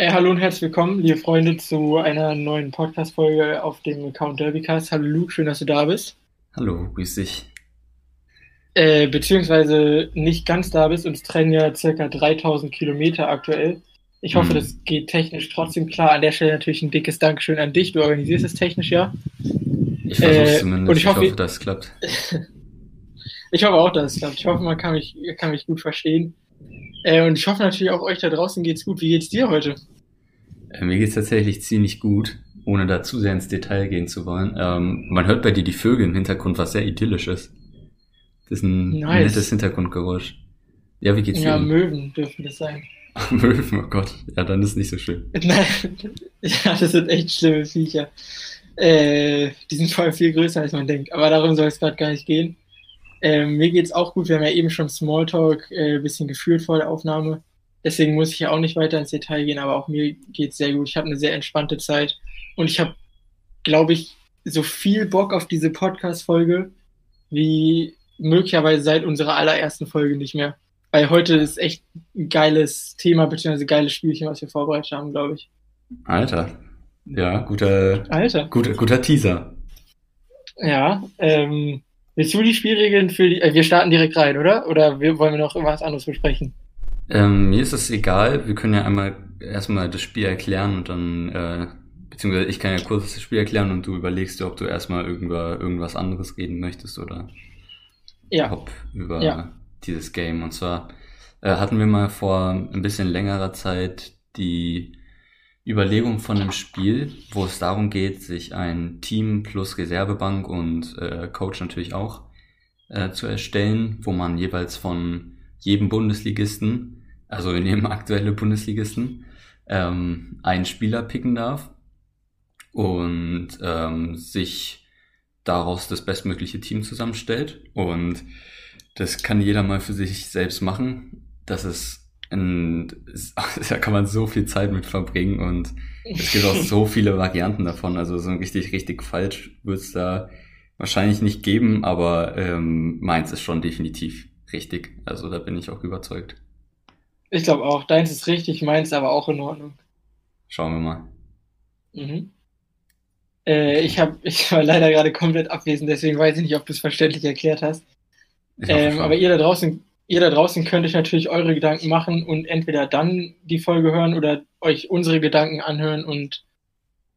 Äh, hallo und herzlich willkommen, liebe Freunde, zu einer neuen Podcast-Folge auf dem Account Derbycast. Hallo Luke, schön, dass du da bist. Hallo, grüß dich. Äh, beziehungsweise nicht ganz da bist, uns trennen ja circa 3000 Kilometer aktuell. Ich hoffe, Hm. das geht technisch trotzdem klar. An der Stelle natürlich ein dickes Dankeschön an dich. Du organisierst es technisch ja. Ich versuche Äh, zumindest. und ich ich hoffe- hoffe, dass es klappt. Ich hoffe auch, dass es klappt. Ich hoffe, man kann mich, kann mich gut verstehen. Äh, und ich hoffe natürlich auch euch da draußen geht's gut. Wie geht's dir heute? Äh, mir geht's tatsächlich ziemlich gut, ohne da zu sehr ins Detail gehen zu wollen. Ähm, man hört bei dir die Vögel im Hintergrund, was sehr idyllisch ist. Das ist ein Nice. nettes Hintergrundgeräusch. Ja, wie geht's Ja, dir? Möwen dürfen das sein. Möwen, oh Gott. Ja, dann ist nicht so schön. Nein, ja, das sind echt schlimme Viecher. Äh, die sind vor allem viel größer, als man denkt. Aber darum soll es gerade gar nicht gehen. Ähm, mir geht's auch gut. Wir haben ja eben schon Smalltalk äh, ein bisschen geführt vor der Aufnahme. Deswegen muss ich ja auch nicht weiter ins Detail gehen, aber auch mir geht's sehr gut. Ich habe eine sehr entspannte Zeit und ich habe, glaube ich, so viel Bock auf diese Podcast-Folge wie möglicherweise seit unserer allerersten Folge nicht mehr. Weil heute ist echt ein geiles Thema, beziehungsweise ein geiles Spielchen, was wir vorbereitet haben, glaube ich. Alter. Ja, guter, Alter. guter, guter Teaser. Ja, ähm, willst du die Spielregeln für die, äh, wir starten direkt rein, oder? Oder wir, wollen wir noch was anderes besprechen? Ähm, mir ist es egal. Wir können ja einmal erstmal das Spiel erklären und dann, äh, beziehungsweise ich kann ja kurz das Spiel erklären und du überlegst dir, ob du erstmal über irgendwas anderes reden möchtest oder Ja, ob über Ja. dieses Game. Und zwar äh, hatten wir mal vor ein bisschen längerer Zeit die Überlegung von einem Spiel, wo es darum geht, sich ein Team plus Reservebank und äh, Coach natürlich auch äh, zu erstellen, wo man jeweils von jedem Bundesligisten, also wir nehmen aktuelle Bundesligisten, ähm, einen Spieler picken darf und ähm, sich daraus das bestmögliche Team zusammenstellt. Und das kann jeder mal für sich selbst machen. Das ist ein, da kann man so viel Zeit mit verbringen und es gibt auch so viele Varianten davon. Also so richtig, richtig falsch wird es da wahrscheinlich nicht geben, aber ähm, meins ist schon definitiv richtig. Also da bin ich auch überzeugt. Ich glaube auch. Deins ist richtig, meins aber auch in Ordnung. Schauen wir mal. Mhm. Äh, ich, hab, ich war leider gerade komplett abwesend, deswegen weiß ich nicht, ob du es verständlich erklärt hast. Hoffe Ähm, aber ihr da draußen, ihr da draußen könnt euch natürlich eure Gedanken machen und entweder dann die Folge hören oder euch unsere Gedanken anhören und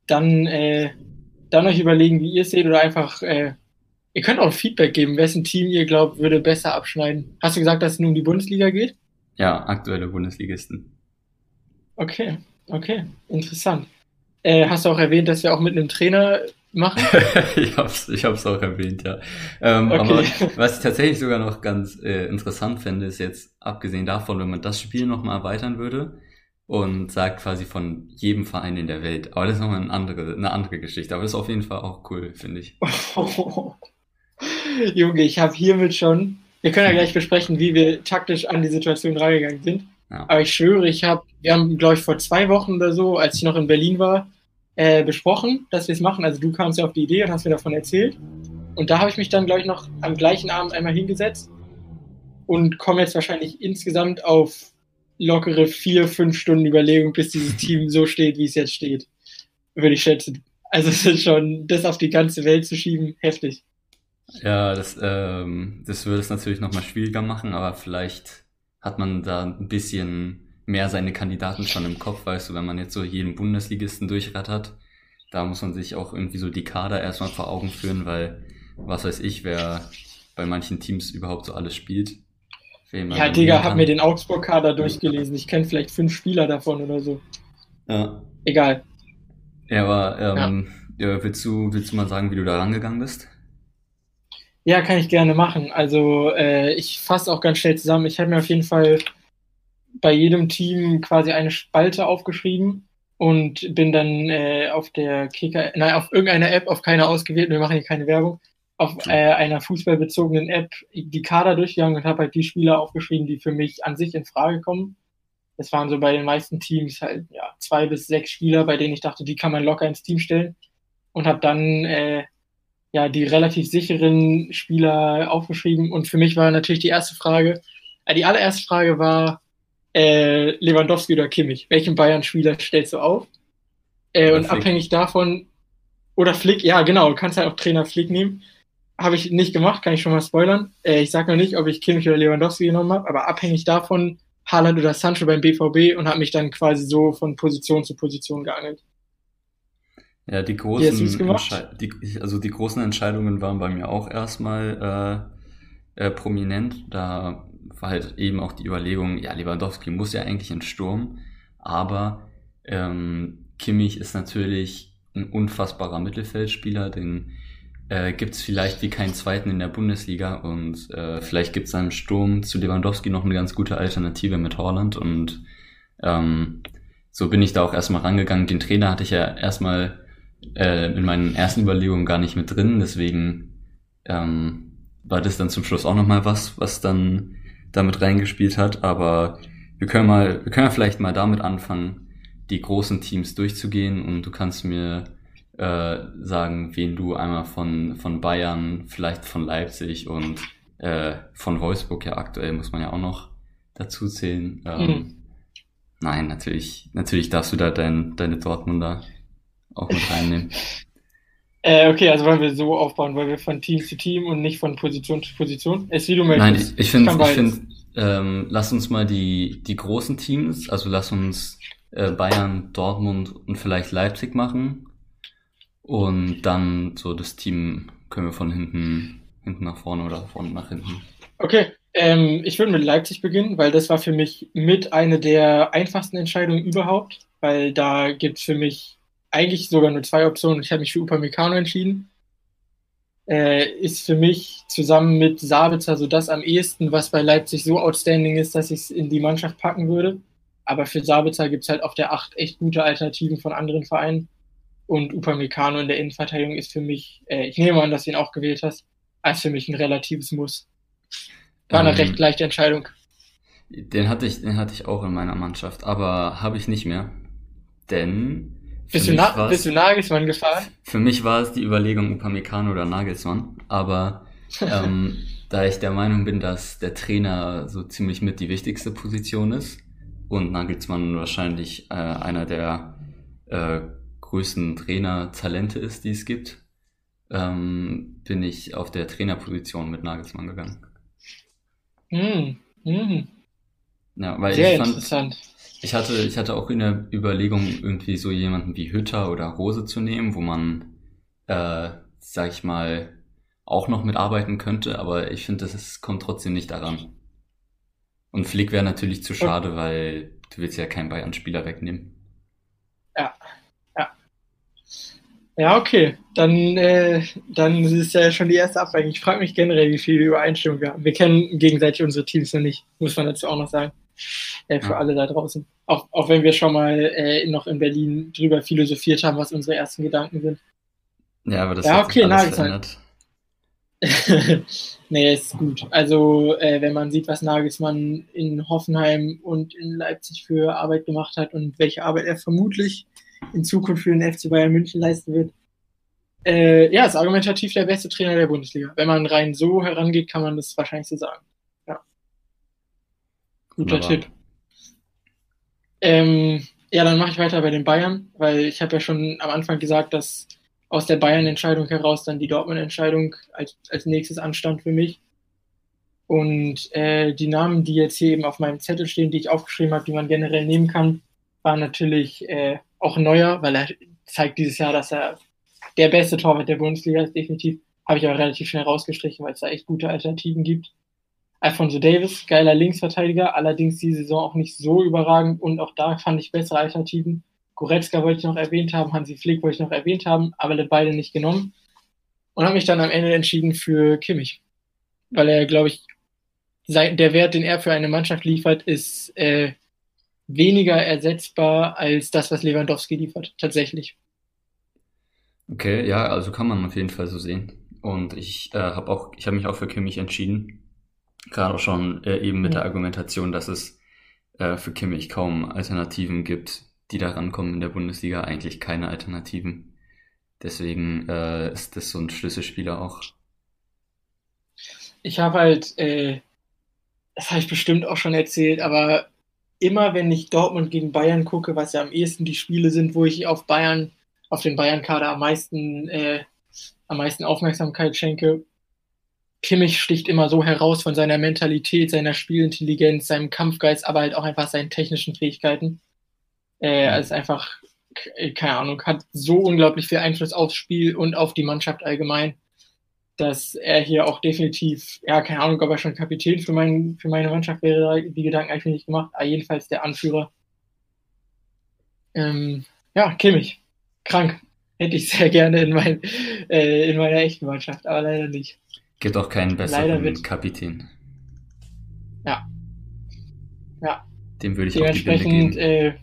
dann, äh, dann euch überlegen, wie ihr es seht oder einfach, äh, ihr könnt auch Feedback geben, wessen Team ihr glaubt, würde besser abschneiden. Hast du gesagt, dass es nun um die Bundesliga geht? Ja, aktuelle Bundesligisten. Okay, okay, interessant. Äh, hast du auch erwähnt, dass wir auch mit einem Trainer machen? ich hab's, ich hab's auch erwähnt, ja. Ähm, Okay. Aber was ich tatsächlich sogar noch ganz äh, interessant fände, ist jetzt, abgesehen davon, wenn man das Spiel nochmal erweitern würde und sagt quasi von jedem Verein in der Welt. Aber das ist nochmal eine andere, eine andere Geschichte. Aber das ist auf jeden Fall auch cool, finde ich. Junge, ich habe hiermit schon. Wir können ja gleich besprechen, wie wir taktisch an die Situation rangegangen sind. Ja. Aber ich schwöre, ich habe, wir haben, glaube ich, vor zwei Wochen oder so, als ich noch in Berlin war, äh, besprochen, dass wir es machen. Also du kamst ja auf die Idee und hast mir davon erzählt. Und da habe ich mich dann, glaube ich, noch am gleichen Abend einmal hingesetzt und komme jetzt wahrscheinlich insgesamt auf lockere vier, fünf Stunden Überlegung, bis dieses Team so steht, wie es jetzt steht. Würde ich schätzen. Also es ist schon, das auf die ganze Welt zu schieben, heftig. Ja, das, ähm, das würde es natürlich nochmal schwieriger machen, aber vielleicht hat man da ein bisschen mehr seine Kandidaten schon im Kopf, weißt du, wenn man jetzt so jeden Bundesligisten durchrattert, da muss man sich auch irgendwie so die Kader erstmal vor Augen führen, weil was weiß ich, wer bei manchen Teams überhaupt so alles spielt. Ja, Digga, hab mir den Augsburg-Kader durchgelesen. Ich kenne vielleicht fünf Spieler davon oder so. Ja, Egal. ja aber ähm, ja. willst, du, willst du mal sagen, wie du da rangegangen bist? Ja, kann ich gerne machen. Also äh, ich fasse auch ganz schnell zusammen. Ich habe mir auf jeden Fall bei jedem Team quasi eine Spalte aufgeschrieben und bin dann äh, auf der Kicker, nein, auf irgendeiner App, auf keiner ausgewählt, wir machen hier keine Werbung, auf äh, einer fußballbezogenen App die Kader durchgegangen und habe halt die Spieler aufgeschrieben, die für mich an sich in Frage kommen. Das waren so bei den meisten Teams halt ja zwei bis sechs Spieler, bei denen ich dachte, die kann man locker ins Team stellen und habe dann äh, ja die relativ sicheren Spieler aufgeschrieben und für mich war natürlich die erste Frage, äh, die allererste Frage war, äh, Lewandowski oder Kimmich. Welchen Bayern-Spieler stellst du auf? Äh, und Flick. abhängig davon, oder Flick, ja genau, du kannst halt auch Trainer Flick nehmen. Habe ich nicht gemacht, kann ich schon mal spoilern. Äh, ich sage noch nicht, ob ich Kimmich oder Lewandowski genommen habe, aber abhängig davon Haaland oder Sancho beim BVB und habe mich dann quasi so von Position zu Position geangelt. Ja, die großen, die, also die großen Entscheidungen waren bei mir auch erstmal äh, äh, prominent. Da war halt eben auch die Überlegung, ja, Lewandowski muss ja eigentlich in Sturm, aber ähm, Kimmich ist natürlich ein unfassbarer Mittelfeldspieler, den äh, gibt es vielleicht wie keinen zweiten in der Bundesliga. Und äh, vielleicht gibt es im Sturm zu Lewandowski noch eine ganz gute Alternative mit Holland und ähm, so bin ich da auch erstmal rangegangen. Den Trainer hatte ich ja erstmal äh, in meinen ersten Überlegungen gar nicht mit drin, deswegen ähm, war das dann zum Schluss auch nochmal was, was dann damit reingespielt hat. Aber wir können mal, wir können ja vielleicht mal damit anfangen, die großen Teams durchzugehen und du kannst mir äh, sagen, wen du einmal von, von Bayern, vielleicht von Leipzig und äh, von Wolfsburg ja aktuell muss man ja auch noch dazu zählen. Ähm, mhm. Nein, natürlich, natürlich darfst du da dein, deine Dortmunder auch mit reinnehmen. Äh, okay, also wollen wir so aufbauen, weil wir von Team zu Team und nicht von Position zu Position. Es wie du möchtest. Nein, ich, ich finde, ich find, ähm, lass uns mal die, die großen Teams, also lass uns äh, Bayern, Dortmund und vielleicht Leipzig machen. Und dann so das Team können wir von hinten, hinten nach vorne oder vorne nach hinten. Okay, ähm, ich würde mit Leipzig beginnen, weil das war für mich mit eine der einfachsten Entscheidungen überhaupt, weil da gibt es für mich eigentlich sogar nur zwei Optionen. Ich habe mich für Upamecano entschieden. Äh, ist für mich zusammen mit Sabitzer so das am ehesten, was bei Leipzig so outstanding ist, dass ich es in die Mannschaft packen würde. Aber für Sabitzer gibt es halt auf der Acht echt gute Alternativen von anderen Vereinen. Und Upamecano in der Innenverteidigung ist für mich, äh, ich nehme an, dass du ihn auch gewählt hast, als für mich ein relatives Muss. War eine ähm, recht leichte Entscheidung. Den hatte ich, den hatte ich auch in meiner Mannschaft, aber habe ich nicht mehr. Denn bist du, Na bist du Nagelsmann gefahren? Für mich war es die Überlegung Upamecano oder Nagelsmann, aber ähm, da ich der Meinung bin, dass der Trainer so ziemlich mit die wichtigste Position ist und Nagelsmann wahrscheinlich äh, einer der äh, größten Trainer-Talente ist, die es gibt, ähm, bin ich auf der Trainerposition mit Nagelsmann gegangen. Mm, mm. Ja, weil Sehr ich fand, interessant ich hatte, ich hatte auch in der Überlegung, irgendwie so jemanden wie Hütter oder Rose zu nehmen, wo man, äh, sag ich mal, auch noch mitarbeiten könnte, aber ich finde, es kommt trotzdem nicht daran. Und Flick wäre natürlich zu schade, weil du willst ja keinen Bayern-Spieler wegnehmen. Ja, ja. Ja, okay. Dann, äh, dann ist ja schon die erste Abweichung. Ich frage mich generell, wie viel Übereinstimmung wir haben. Wir kennen gegenseitig unsere Teams noch nicht, muss man dazu auch noch sagen äh, für ja. alle da draußen. Auch, auch wenn wir schon mal äh, noch in Berlin drüber philosophiert haben, was unsere ersten Gedanken sind. Ja, aber das ja, hat okay, sich alles verändert. nee, ist gut. Also, äh, wenn man sieht, was Nagelsmann in Hoffenheim und in Leipzig für Arbeit gemacht hat und welche Arbeit er vermutlich in Zukunft für den FC Bayern München leisten wird, äh, ja, ist argumentativ der beste Trainer der Bundesliga. Wenn man rein so herangeht, kann man das wahrscheinlich so sagen. Guter Wunderbar. Tipp. Ähm, ja, dann mache ich weiter bei den Bayern, weil ich habe ja schon am Anfang gesagt, dass aus der Bayern-Entscheidung heraus dann die Dortmund-Entscheidung als, als nächstes anstand für mich. Und äh, die Namen, die jetzt hier eben auf meinem Zettel stehen, die ich aufgeschrieben habe, die man generell nehmen kann, waren natürlich äh, auch Neuer, weil er zeigt dieses Jahr, dass er der beste Torwart der Bundesliga ist, definitiv. Habe ich aber relativ schnell rausgestrichen, weil es da echt gute Alternativen gibt. Alfonso Davis, geiler Linksverteidiger, allerdings die Saison auch nicht so überragend und auch da fand ich bessere Alternativen. Goretzka wollte ich noch erwähnt haben, Hansi Flick wollte ich noch erwähnt haben, aber beide nicht genommen. Und habe mich dann am Ende entschieden für Kimmich. Weil er, glaube ich, der Wert, den er für eine Mannschaft liefert, ist äh, weniger ersetzbar als das, was Lewandowski liefert, tatsächlich. Okay, ja, also kann man auf jeden Fall so sehen. Und ich äh, habe auch, ich habe mich auch für Kimmich entschieden. Gerade auch schon äh, eben mit ja. der Argumentation, dass es äh, für Kimmich kaum Alternativen gibt, die da rankommen in der Bundesliga, eigentlich keine Alternativen. Deswegen äh, ist das so ein Schlüsselspieler auch. Ich habe halt, äh, das habe ich bestimmt auch schon erzählt, aber immer, wenn ich Dortmund gegen Bayern gucke, was ja am ehesten die Spiele sind, wo ich auf Bayern, auf den Bayern-Kader am meisten, äh, am meisten Aufmerksamkeit schenke, Kimmich sticht immer so heraus von seiner Mentalität, seiner Spielintelligenz, seinem Kampfgeist, aber halt auch einfach seinen technischen Fähigkeiten. Äh, er ist einfach, keine Ahnung, hat so unglaublich viel Einfluss aufs Spiel und auf die Mannschaft allgemein, dass er hier auch definitiv, ja, keine Ahnung, ob er schon Kapitän für, mein, für meine Mannschaft wäre, die Gedanken eigentlich nicht gemacht, aber jedenfalls der Anführer. Ähm, ja, Kimmich, krank. Hätte ich sehr gerne in, mein, äh, in meiner echten Mannschaft, aber leider nicht. Gibt auch keinen besseren wird, Kapitän. Ja. Ja. Dem würde ich auch die Binde geben. Äh,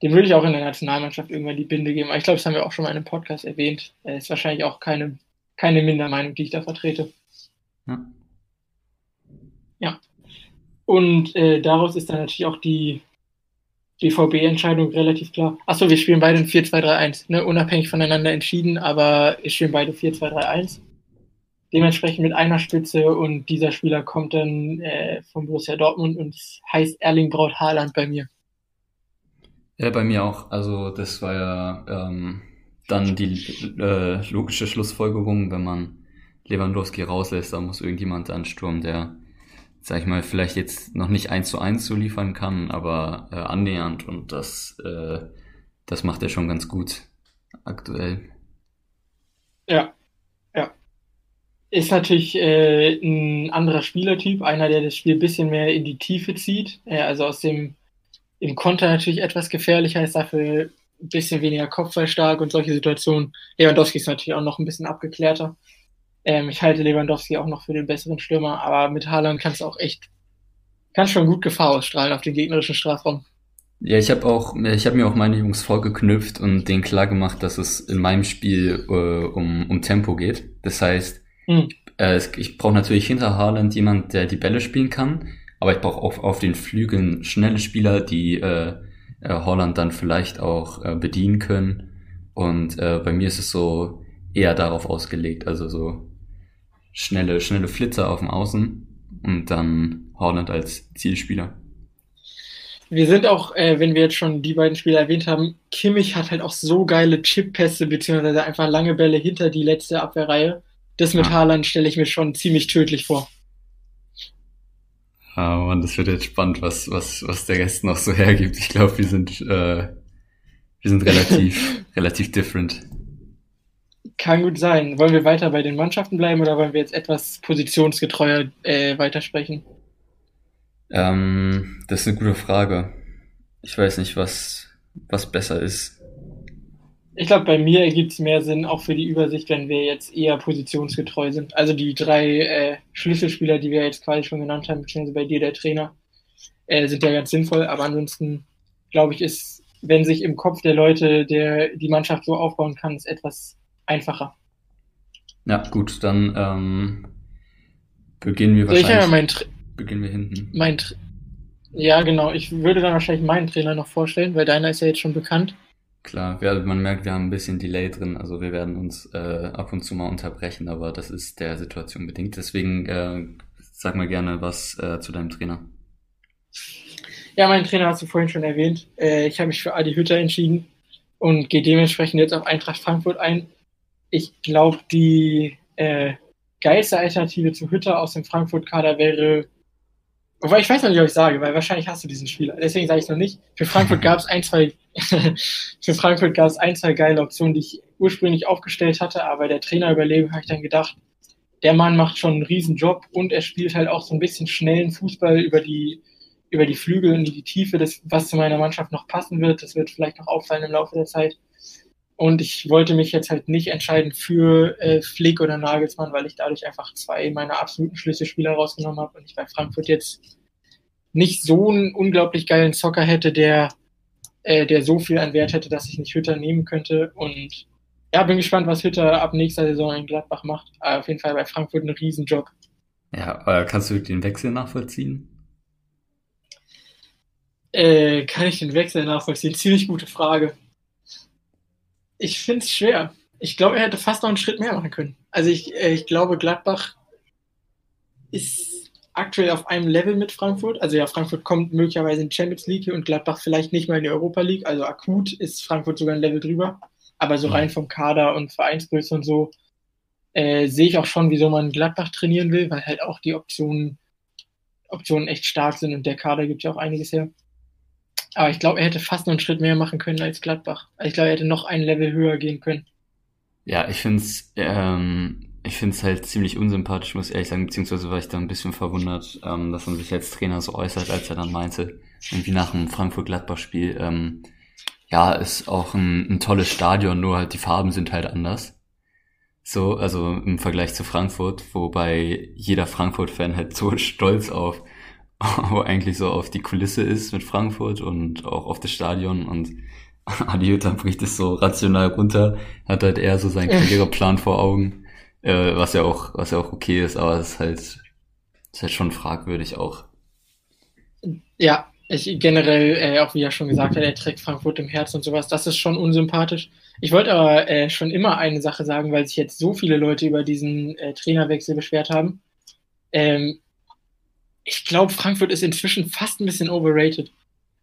dem würde ich auch in der Nationalmannschaft irgendwann die Binde geben. Aber ich glaube, das haben wir auch schon mal in einem Podcast erwähnt. Äh, ist wahrscheinlich auch keine, keine Mindermeinung, die ich da vertrete. Ja. ja. Und äh, daraus ist dann natürlich auch die BVB-Entscheidung relativ klar. Achso, wir spielen beide ein 4-2-3-1, ne? unabhängig voneinander entschieden, aber wir spielen beide 4-2-3-1. Dementsprechend mit einer Spitze und dieser Spieler kommt dann äh, von Borussia Dortmund und heißt Erling Braut Haaland bei mir. Ja, bei mir auch. Also das war ja ähm, dann die äh, logische Schlussfolgerung, wenn man Lewandowski rauslässt, da muss irgendjemand ansturmen, der, sag ich mal, vielleicht jetzt noch nicht eins zu eins so liefern kann, aber äh, annähernd und das, äh, das macht er schon ganz gut aktuell. Ja. Ist natürlich äh, ein anderer Spielertyp, einer, der das Spiel ein bisschen mehr in die Tiefe zieht, äh, also aus dem im Konter natürlich etwas gefährlicher, ist dafür ein bisschen weniger kopfballstark und solche Situationen. Lewandowski ist natürlich auch noch ein bisschen abgeklärter. Ähm, ich halte Lewandowski auch noch für den besseren Stürmer, aber mit Haaland kannst du auch echt, kannst schon gut Gefahr ausstrahlen auf den gegnerischen Strafraum. Ja, ich habe auch, ich habe mir auch meine Jungs vorgeknüpft und denen klar gemacht, dass es in meinem Spiel äh, um, um Tempo geht. Das heißt, hm. äh, ich brauche natürlich hinter Haaland jemand, der die Bälle spielen kann, aber ich brauche auf, auf den Flügeln schnelle Spieler, die äh, äh, Holland dann vielleicht auch äh, bedienen können. Und äh, bei mir ist es so eher darauf ausgelegt, also so schnelle, schnelle Flitzer auf dem Außen und dann Holland als Zielspieler. Wir sind auch, äh, wenn wir jetzt schon die beiden Spieler erwähnt haben, Kimmich hat halt auch so geile Chip-Pässe, beziehungsweise einfach lange Bälle hinter die letzte Abwehrreihe. Das mit ja. Haaland stelle ich mir schon ziemlich tödlich vor. Ah, Mann, das wird jetzt spannend, was, was, was der Rest noch so hergibt. Ich glaube, wir sind, äh, wir sind relativ, relativ different. Kann gut sein. Wollen wir weiter bei den Mannschaften bleiben oder wollen wir jetzt etwas positionsgetreuer äh, weitersprechen? Ähm, das ist eine gute Frage. Ich weiß nicht, was, was besser ist. Ich glaube, bei mir ergibt es mehr Sinn, auch für die Übersicht, wenn wir jetzt eher positionsgetreu sind. Also die drei äh, Schlüsselspieler, die wir jetzt quasi schon genannt haben, beziehungsweise bei dir der Trainer, äh, sind ja ganz sinnvoll. Aber ansonsten, glaube ich, ist, wenn sich im Kopf der Leute der, die Mannschaft so aufbauen kann, ist etwas einfacher. Ja, gut, dann ähm, beginnen wir wahrscheinlich. Ich ja mein beginnen wir hinten. Mein ja, genau. Ich würde dann wahrscheinlich meinen Trainer noch vorstellen, weil deiner ist ja jetzt schon bekannt. Klar, wir, man merkt, wir haben ein bisschen Delay drin, also wir werden uns äh, ab und zu mal unterbrechen, aber das ist der Situation bedingt. Deswegen äh, sag mal gerne was äh, zu deinem Trainer. Ja, mein Trainer hast du vorhin schon erwähnt. Äh, ich habe mich für Adi Hütter entschieden und gehe dementsprechend jetzt auf Eintracht Frankfurt ein. Ich glaube, die äh, geilste Alternative zu Hütter aus dem Frankfurt-Kader wäre Wobei ich weiß noch nicht, ob ich sage, weil wahrscheinlich hast du diesen Spieler. Deswegen sage ich es noch nicht. Für Frankfurt gab es ein, zwei, für Frankfurt gab es ein, zwei geile Optionen, die ich ursprünglich aufgestellt hatte, aber der Trainerüberlegung habe ich dann gedacht, der Mann macht schon einen riesen Job und er spielt halt auch so ein bisschen schnellen Fußball über die, über die Flügel und die Tiefe, das, was zu meiner Mannschaft noch passen wird. Das wird vielleicht noch auffallen im Laufe der Zeit. Und ich wollte mich jetzt halt nicht entscheiden für äh, Flick oder Nagelsmann, weil ich dadurch einfach zwei meiner absoluten Schlüsselspieler rausgenommen habe und ich bei Frankfurt jetzt nicht so einen unglaublich geilen Zocker hätte, der, äh, der so viel an Wert hätte, dass ich nicht Hütter nehmen könnte. Und ja, bin gespannt, was Hütter ab nächster Saison in Gladbach macht. Aber auf jeden Fall bei Frankfurt ein Riesenjob. Ja, aber kannst du den Wechsel nachvollziehen? Äh, kann ich den Wechsel nachvollziehen? Ziemlich gute Frage ich finde es schwer. Ich glaube, er hätte fast noch einen Schritt mehr machen können. Also ich, äh, ich glaube, Gladbach ist aktuell auf einem Level mit Frankfurt. Also ja, Frankfurt kommt möglicherweise in die Champions League und Gladbach vielleicht nicht mal in die Europa League. Also akut ist Frankfurt sogar ein Level drüber. Aber so rein vom Kader und Vereinsgröße und so äh, sehe ich auch schon, wieso man Gladbach trainieren will, weil halt auch die Optionen, Optionen echt stark sind und der Kader gibt ja auch einiges her. Aber ich glaube, er hätte fast noch einen Schritt mehr machen können als Gladbach. Also ich glaube, er hätte noch ein Level höher gehen können. Ja, ich finde es ähm, ich find's halt ziemlich unsympathisch, muss ich ehrlich sagen, beziehungsweise war ich da ein bisschen verwundert, ähm, dass man sich als Trainer so äußert, als er dann meinte, irgendwie nach dem Frankfurt-Gladbach-Spiel, ähm, ja, ist auch ein, ein tolles Stadion, nur halt die Farben sind halt anders. So, also im Vergleich zu Frankfurt, wobei jeder Frankfurt-Fan halt so stolz auf eigentlich so auf die Kulisse ist mit Frankfurt und auch auf das Stadion und Adi Hütter bricht es so rational runter, hat halt eher so seinen Karriereplan vor Augen, äh, was ja auch, was ja auch okay ist, aber es ist halt, ist halt schon fragwürdig auch. Ja, ich generell, äh, auch wie er schon gesagt hat, er trägt Frankfurt im Herzen und sowas, das ist schon unsympathisch. Ich wollte aber äh, schon immer eine Sache sagen, weil sich jetzt so viele Leute über diesen äh, Trainerwechsel beschwert haben. Ähm, ich glaube, Frankfurt ist inzwischen fast ein bisschen overrated.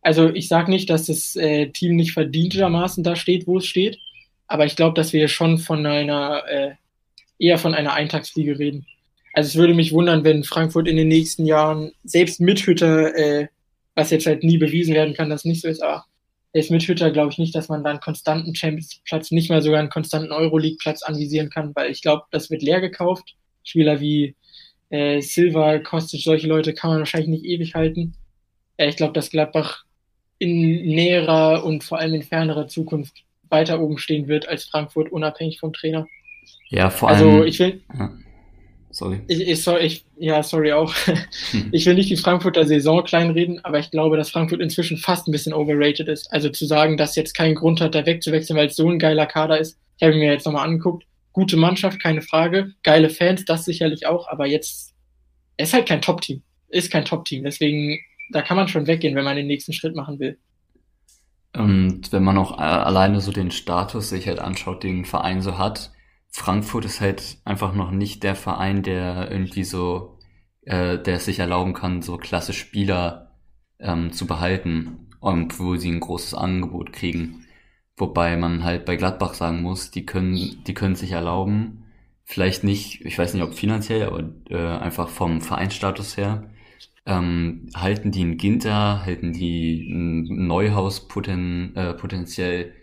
Also ich sage nicht, dass das äh, Team nicht verdientermaßen da steht, wo es steht, aber ich glaube, dass wir schon von einer äh, eher von einer Eintagsfliege reden. Also es würde mich wundern, wenn Frankfurt in den nächsten Jahren selbst mit Hütter, äh, was jetzt halt nie bewiesen werden kann, dass nicht so ist, aber selbst mit Hütter glaube ich nicht, dass man dann konstanten Champions-Platz, nicht mal sogar einen konstanten Euroleague-Platz anvisieren kann, weil ich glaube, das wird leer gekauft. Spieler wie äh, Silva, Kostic, solche Leute kann man wahrscheinlich nicht ewig halten. Äh, ich glaube, dass Gladbach in näherer und vor allem in fernerer Zukunft weiter oben stehen wird als Frankfurt, unabhängig vom Trainer. Ja, vor also, allem. Also ich will. Ja. Sorry. Ich, ich, sorry, ich, ja, sorry auch. Hm. Ich will nicht die Frankfurter Saison kleinreden, aber ich glaube, dass Frankfurt inzwischen fast ein bisschen overrated ist. Also zu sagen, dass jetzt keinen Grund hat, da wegzuwechseln, weil es so ein geiler Kader ist. Ich habe mir jetzt nochmal angeguckt gute Mannschaft, keine Frage. Geile Fans, das sicherlich auch, aber jetzt, er ist halt kein Top-Team. Ist kein Top-Team. Deswegen, da kann man schon weggehen, wenn man den nächsten Schritt machen will. Und wenn man auch äh, alleine so den Status sich halt anschaut, den ein Verein so hat, Frankfurt ist halt einfach noch nicht der Verein, der irgendwie so, äh, der es sich erlauben kann, so klasse Spieler ähm, zu behalten, obwohl sie ein großes Angebot kriegen. Wobei man halt bei Gladbach sagen muss, die können, die können sich erlauben, vielleicht nicht, ich weiß nicht ob finanziell, aber äh, einfach vom Vereinsstatus her, ähm, halten die ein Ginter, halten die ein Neuhaus poten, äh, potenziell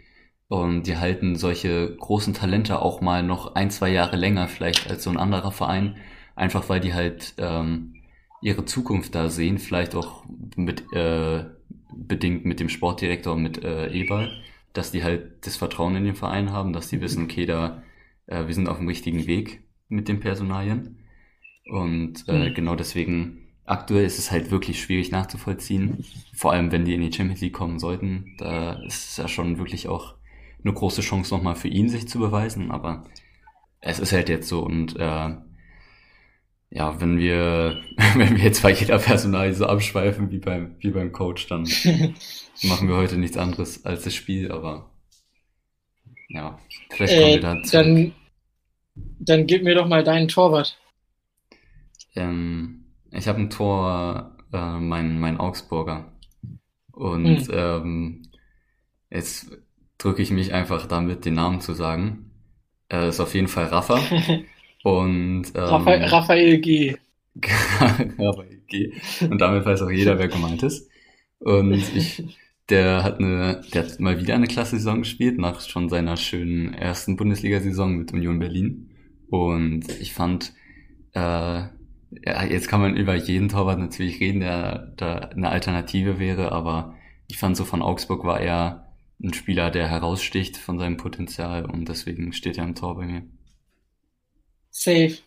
und die halten solche großen Talente auch mal noch ein, zwei Jahre länger vielleicht als so ein anderer Verein, einfach weil die halt ähm, ihre Zukunft da sehen, vielleicht auch mit äh, bedingt mit dem Sportdirektor mit äh, Eberl dass die halt das Vertrauen in den Verein haben, dass die wissen, okay, da, äh, wir sind auf dem richtigen Weg mit den Personalien. Und äh, mhm. genau deswegen, aktuell ist es halt wirklich schwierig nachzuvollziehen. Vor allem, wenn die in die Champions League kommen sollten. Da ist es ja schon wirklich auch eine große Chance nochmal für ihn, sich zu beweisen. Aber es ist halt jetzt so und äh, ja, wenn wir, wenn wir jetzt bei jeder Personal so abschweifen wie beim, wie beim Coach, dann machen wir heute nichts anderes als das Spiel, aber ja, vielleicht kommen äh, wir dazu. Dann, dann gib mir doch mal deinen Torwart. Ähm, ich habe ein Tor, äh, mein, mein Augsburger. Und hm. ähm, jetzt drücke ich mich einfach damit, den Namen zu sagen. Äh, ist auf jeden Fall Rafa. Und ähm, Raphael, Raphael G. Raphael G. Und damit weiß auch jeder, wer gemeint ist. Und ich, der hat eine, der hat mal wieder eine klasse Saison gespielt, nach schon seiner schönen ersten Bundesliga-Saison mit Union Berlin. Und ich fand, äh, ja, jetzt kann man über jeden Torwart natürlich reden, der da eine Alternative wäre, aber ich fand so von Augsburg war er ein Spieler, der heraussticht von seinem Potenzial und deswegen steht er im Tor bei mir safe,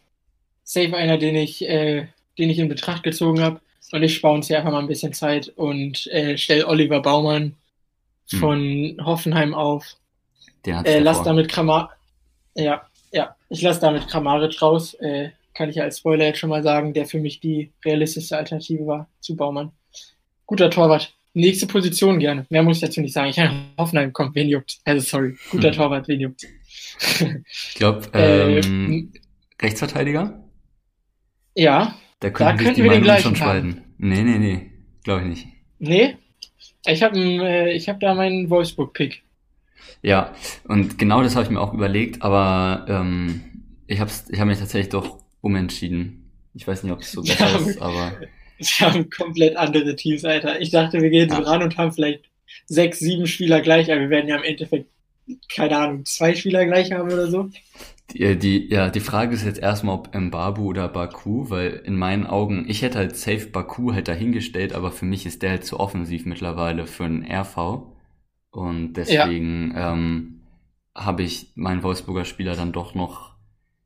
safe einer, den ich, äh, den ich in Betracht gezogen habe. Und ich spare uns hier einfach mal ein bisschen Zeit und äh, stelle Oliver Baumann hm. von hm. Hoffenheim auf. Der äh, lass damit Kramar ja, ja, ich lasse damit Kramaric raus. Äh, kann ich ja als Spoiler jetzt schon mal sagen, der für mich die realistische Alternative war zu Baumann. Guter Torwart. Nächste Position gerne. Mehr muss ich dazu nicht sagen. Ich habe Hoffenheim kommt, wen juckt. Also sorry. Guter hm. Torwart, wen juckt. ich glaube, ähm, äh, Rechtsverteidiger? Ja, Da könnten, da könnten wir den gleichen schon spalten. Nee, nee, nee. Glaube ich nicht. Nee? Ich habe äh, hab da meinen Wolfsburg-Pick. Ja, und genau das habe ich mir auch überlegt, aber ähm, ich habe ich hab mich tatsächlich doch umentschieden. Ich weiß nicht, ob es so besser ja, ist, aber. Wir haben komplett andere Teams, Alter. Ich dachte, wir gehen ja. so ran und haben vielleicht sechs, sieben Spieler gleich, aber wir werden ja im Endeffekt, keine Ahnung, zwei Spieler gleich haben oder so. Die, die, ja, die Frage ist jetzt erstmal, ob Mbabu oder Baku, weil in meinen Augen, ich hätte halt safe Baku halt dahingestellt, aber für mich ist der halt zu offensiv mittlerweile für einen RV. Und deswegen ja. ähm, habe ich meinen Wolfsburger Spieler dann doch noch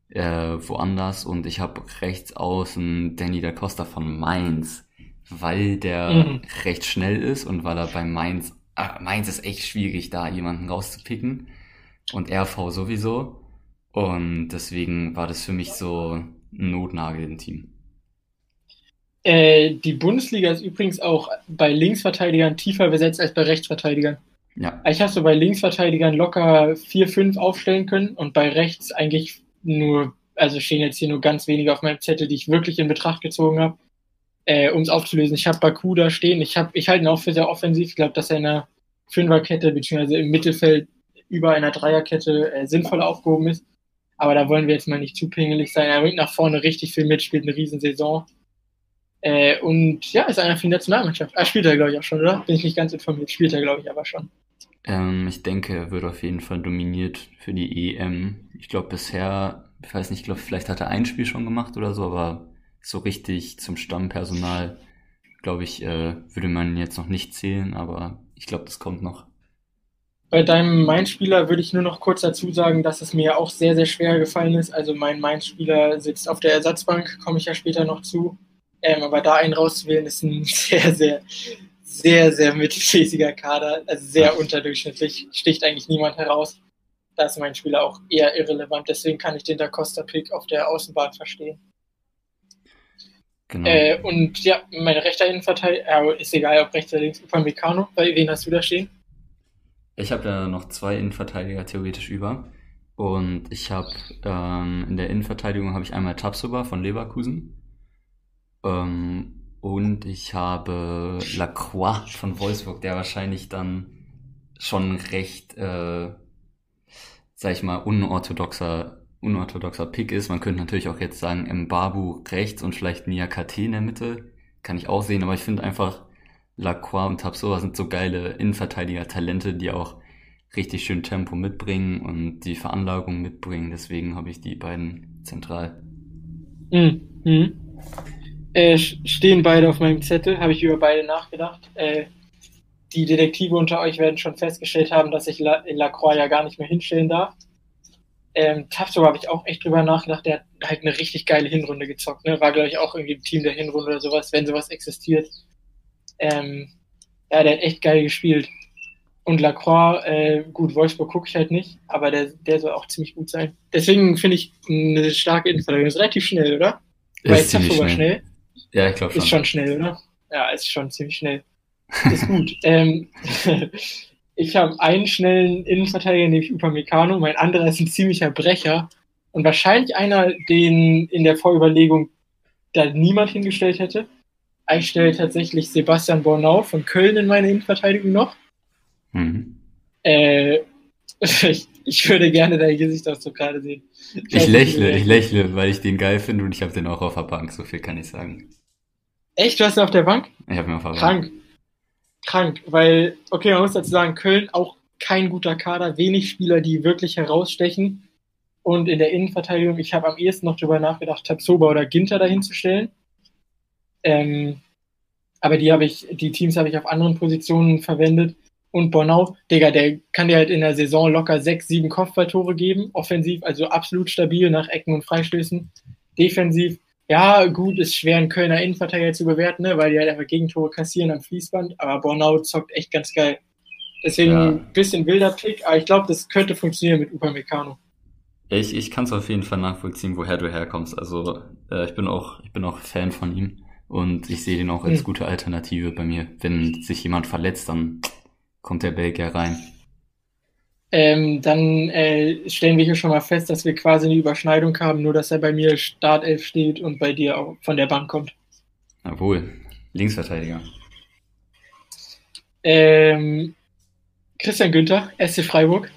äh, woanders und ich habe rechts außen Danny da Costa von Mainz, weil der mhm. recht schnell ist und weil er bei Mainz, ah, Mainz ist echt schwierig, da jemanden rauszupicken und RV sowieso. Und deswegen war das für mich so ein Notnagel im Team. Äh, die Bundesliga ist übrigens auch bei Linksverteidigern tiefer besetzt als bei Rechtsverteidigern. Ja. Ich habe so bei Linksverteidigern locker vier, fünf aufstellen können und bei rechts eigentlich nur, also stehen jetzt hier nur ganz wenige auf meinem Zettel, die ich wirklich in Betracht gezogen habe, äh, um es aufzulösen. Ich habe Baku da stehen. Ich, hab, ich halte ihn auch für sehr offensiv. Ich glaube, dass er in einer Fünferkette beziehungsweise im Mittelfeld über einer Dreierkette äh, sinnvoll aufgehoben ist. Aber da wollen wir jetzt mal nicht zu pingelig sein. Er bringt nach vorne richtig viel mit, spielt eine Riesensaison. Äh, und ja, ist einer für die Nationalmannschaft. Er spielt er, glaube ich, auch schon, oder? Bin ich nicht ganz informiert. Spielt er, glaube ich, aber schon. Ähm, ich denke, er wird auf jeden Fall dominiert für die EM. Ich glaube, bisher, ich weiß nicht, ich glaube, vielleicht hat er ein Spiel schon gemacht oder so, aber so richtig zum Stammpersonal, glaube ich, äh, würde man jetzt noch nicht zählen, aber ich glaube, das kommt noch. Bei deinem Mainz-Spieler würde ich nur noch kurz dazu sagen, dass es mir auch sehr, sehr schwer gefallen ist. Also mein Mainz-Spieler sitzt auf der Ersatzbank, komme ich ja später noch zu. Ähm, aber da einen rauszuwählen, ist ein sehr, sehr, sehr, sehr mittelmäßiger Kader. Also sehr unterdurchschnittlich. Sticht eigentlich niemand heraus. Da ist mein Spieler auch eher irrelevant. Deswegen kann ich den Da Costa-Pick auf der Außenbahn verstehen. Genau. Äh, und ja, mein rechter Innenverteidiger, äh, ist egal, ob rechts oder links, Upamecano. Bei wen hast du da stehen? Ich habe da noch zwei Innenverteidiger theoretisch über. Und ich habe ähm, in der Innenverteidigung habe ich einmal Tabsoba von Leverkusen. Ähm, und ich habe Lacroix von Wolfsburg, der wahrscheinlich dann schon recht, äh, sag ich mal, unorthodoxer, unorthodoxer Pick ist. Man könnte natürlich auch jetzt sagen, Mbabu rechts und vielleicht Nia KT in der Mitte. Kann ich auch sehen, aber ich finde einfach, Lacroix und Tapsoba sind so geile Innenverteidiger-Talente, die auch richtig schön Tempo mitbringen und die Veranlagung mitbringen. Deswegen habe ich die beiden zentral. Mhm. Mhm. Äh, stehen beide auf meinem Zettel, habe ich über beide nachgedacht. Äh, die Detektive unter euch werden schon festgestellt haben, dass ich La Lacroix ja gar nicht mehr hinstellen darf. Ähm, Tafso habe ich auch echt drüber nachgedacht. Der hat halt eine richtig geile Hinrunde gezockt. Ne? War, glaube ich, auch irgendwie im Team der Hinrunde oder sowas, wenn sowas existiert. Ähm, ja, der hat echt geil gespielt. Und Lacroix, äh, gut, Wolfsburg gucke ich halt nicht, aber der, der soll auch ziemlich gut sein. Deswegen finde ich eine starke Innenverteidigung. Ist relativ schnell, oder? Ist Weil ziemlich schnell. schnell. Ja, ich glaube schon. Ist schon schnell, oder? Ja, ist schon ziemlich schnell. Ist gut. ähm, ich habe einen schnellen Innenverteidiger, nämlich Upamecano. Mein anderer ist ein ziemlicher Brecher. Und wahrscheinlich einer, den in der Vorüberlegung da niemand hingestellt hätte. Ich stelle tatsächlich Sebastian Bornau von Köln in meine Innenverteidigung noch. Mhm. Äh, ich, ich, würde gerne dein Gesichtsausdruck gerade sehen. Ich, ich lächle, ich lächle, weil ich den geil finde und ich habe den auch auf der Bank, so viel kann ich sagen. Echt? Du hast ihn auf der Bank? Ich habe ihn auf der Bank. Krank. Krank, weil, okay, man muss dazu sagen, Köln auch kein guter Kader, wenig Spieler, die wirklich herausstechen. Und in der Innenverteidigung, ich habe am ehesten noch drüber nachgedacht, Tabsoba oder Ginter dahin zu stellen. Ähm, aber die habe ich, die Teams habe ich auf anderen Positionen verwendet. Und Bornau, Digga, der kann dir halt in der Saison locker sechs, sieben Kopfballtore geben. Offensiv, also absolut stabil nach Ecken und Freistößen. Defensiv, ja, gut, ist schwer, einen Kölner Innenverteidiger zu bewerten, ne, weil die halt einfach Gegentore kassieren am Fließband. Aber Bornau zockt echt ganz geil. Deswegen ja. ein bisschen wilder Pick, aber ich glaube, das könnte funktionieren mit Upamecano. Ich, ich kann es auf jeden Fall nachvollziehen, woher du herkommst. Also äh, ich bin auch ich bin auch Fan von ihm. Und ich sehe den auch als gute Alternative bei mir. Wenn sich jemand verletzt, dann kommt der Belgier rein. Ähm, dann äh, stellen wir hier schon mal fest, dass wir quasi eine Überschneidung haben, nur dass er bei mir Startelf steht und bei dir auch von der Bank kommt. Jawohl, Linksverteidiger. Ähm, Christian Günther, SC Freiburg.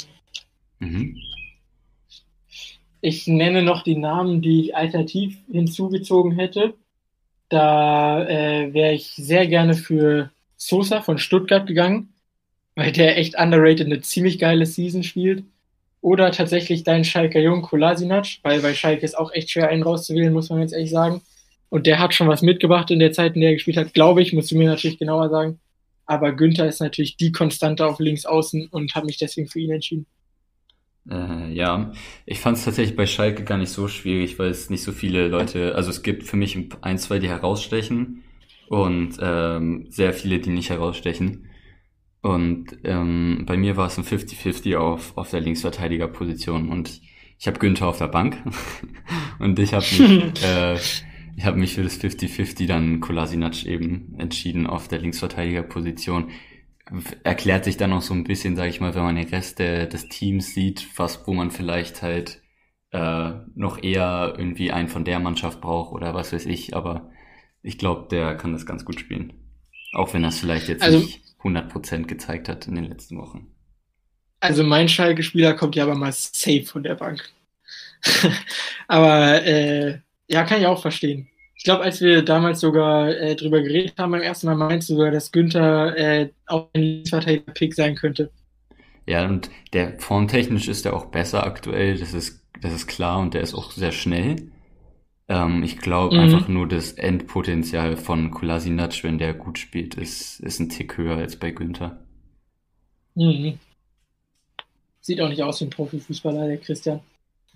Mhm. Ich nenne noch die Namen, die ich alternativ hinzugezogen hätte. Da äh, wäre ich sehr gerne für Sosa von Stuttgart gegangen, weil der echt underrated eine ziemlich geile Season spielt. Oder tatsächlich dein Schalker Jung Kolasinac, weil bei Schalke ist auch echt schwer, einen rauszuwählen, muss man jetzt ehrlich sagen. Und der hat schon was mitgebracht in der Zeit, in der er gespielt hat, glaube ich, musst du mir natürlich genauer sagen. Aber Günther ist natürlich die Konstante auf links außen und habe mich deswegen für ihn entschieden. Äh, ja, ich fand es tatsächlich bei Schalke gar nicht so schwierig, weil es nicht so viele Leute, also es gibt für mich ein, zwei, die herausstechen und ähm, sehr viele, die nicht herausstechen. Und ähm, bei mir war es ein 50-50 auf, auf der Linksverteidigerposition und ich habe Günther auf der Bank und ich habe mich, äh, ich hab mich für das 50-50 dann Kolasinac eben entschieden auf der Linksverteidigerposition erklärt sich dann auch so ein bisschen, sage ich mal, wenn man den Rest der, des Teams sieht, was, wo man vielleicht halt äh, noch eher irgendwie einen von der Mannschaft braucht oder was weiß ich, aber ich glaube, der kann das ganz gut spielen. Auch wenn es vielleicht jetzt also, nicht 100% gezeigt hat in den letzten Wochen. Also mein Schalke-Spieler kommt ja aber mal safe von der Bank. aber äh, ja, kann ich auch verstehen. Ich glaube, als wir damals sogar äh, drüber geredet haben beim ersten Mal, meinst du sogar, dass Günther äh, auch ein Linksverteidiger-Pick sein könnte. Ja, und der formtechnisch ist er auch besser aktuell, das ist, das ist klar und der ist auch sehr schnell. Ähm, ich glaube mhm. einfach nur das Endpotenzial von Kolasinac, wenn der gut spielt, ist, ist ein Tick höher als bei Günther. Mhm. Sieht auch nicht aus wie ein Profifußballer, der Christian.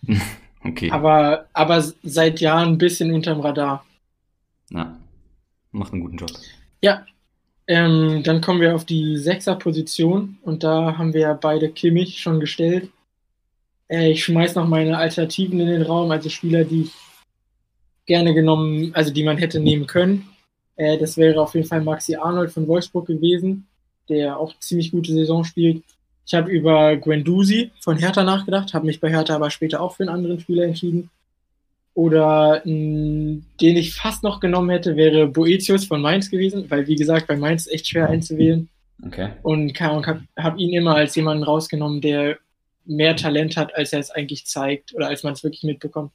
okay. Aber, aber seit Jahren ein bisschen unterm Radar. Ja, macht einen guten Job. Ja, ähm, dann kommen wir auf die Sechser-Position und da haben wir beide Kimmich schon gestellt. Äh, ich schmeiß noch meine Alternativen in den Raum, also Spieler, die ich gerne genommen, also die man hätte nehmen können. Äh, das wäre auf jeden Fall Maxi Arnold von Wolfsburg gewesen, der auch ziemlich gute Saison spielt. Ich habe über Guendouzi von Hertha nachgedacht, habe mich bei Hertha aber später auch für einen anderen Spieler entschieden. Oder mh, den ich fast noch genommen hätte, wäre Boetius von Mainz gewesen, weil wie gesagt, bei Mainz ist echt schwer einzuwählen. Okay. Und habe hab ihn immer als jemanden rausgenommen, der mehr Talent hat, als er es eigentlich zeigt oder als man es wirklich mitbekommt.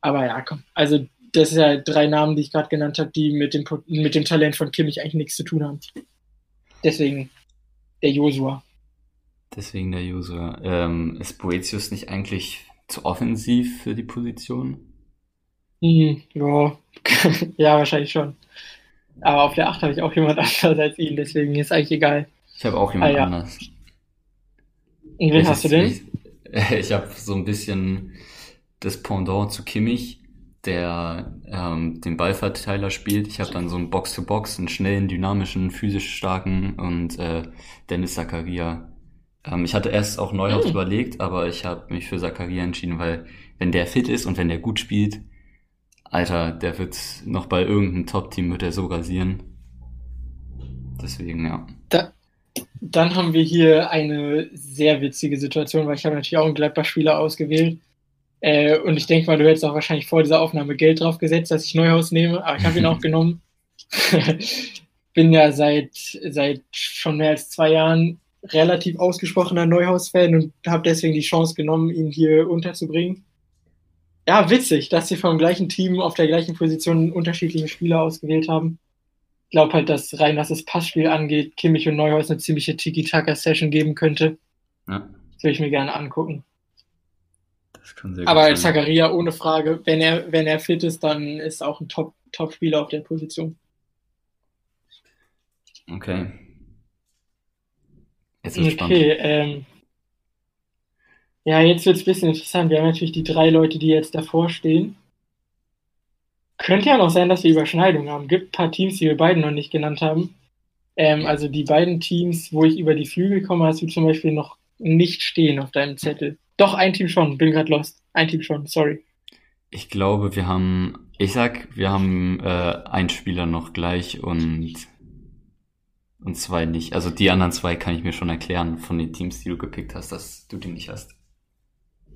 Aber ja, komm. Also, das ist ja drei Namen, die ich gerade genannt habe, die mit dem, mit dem Talent von Kimmich eigentlich nichts zu tun haben. Deswegen der Josua. Deswegen der Josua. Ähm, ist Boetius nicht eigentlich zu offensiv für die Position? Hm, ja. ja, wahrscheinlich schon. Aber auf der 8 habe ich auch jemand anders als ihn, deswegen ist eigentlich egal. Ich habe auch jemand ah, ja. anders. Und wen hast du denn? Ich, ich habe so ein bisschen das Pendant zu Kimmich, der ähm, den Ballverteiler spielt. Ich habe dann so einen Box-to-Box, einen schnellen, dynamischen, physisch starken und äh, Dennis Zakaria ähm, ich hatte erst auch Neuhaus mhm. überlegt, aber ich habe mich für Zakaria entschieden, weil wenn der fit ist und wenn der gut spielt, Alter, der wird noch bei irgendeinem Top-Team wird er so rasieren. Deswegen, ja. Da, dann haben wir hier eine sehr witzige Situation, weil ich habe natürlich auch einen Gladbach-Spieler ausgewählt. Äh, und ich denke mal, du hättest auch wahrscheinlich vor dieser Aufnahme Geld drauf gesetzt, dass ich Neuhaus nehme, aber ich habe ihn auch genommen. Bin ja seit, seit schon mehr als zwei Jahren relativ ausgesprochener Neuhaus-Fan und habe deswegen die Chance genommen, ihn hier unterzubringen. Ja, witzig, dass sie vom gleichen Team auf der gleichen Position unterschiedliche Spieler ausgewählt haben. Ich glaube halt, dass rein was das Passspiel angeht, Kimmich und Neuhaus eine ziemliche Tiki-Taka-Session geben könnte. Ja. Das würde ich mir gerne angucken. Aber Zakaria ohne Frage, wenn er, wenn er fit ist, dann ist auch ein Top-Spieler Top auf der Position. Okay. Jetzt ist okay, ähm, ja, jetzt wird es ein bisschen interessant. Wir haben natürlich die drei Leute, die jetzt davor stehen. Könnte ja noch sein, dass wir Überschneidungen haben. Gibt ein paar Teams, die wir beiden noch nicht genannt haben. Ähm, also die beiden Teams, wo ich über die Flügel komme, hast du zum Beispiel noch nicht stehen auf deinem Zettel. Doch, ein Team schon, bin gerade lost. Ein Team schon, sorry. Ich glaube, wir haben, ich sag, wir haben äh, einen Spieler noch gleich und und zwei nicht. Also die anderen zwei kann ich mir schon erklären von den Teams, die du gepickt hast, dass du die nicht hast.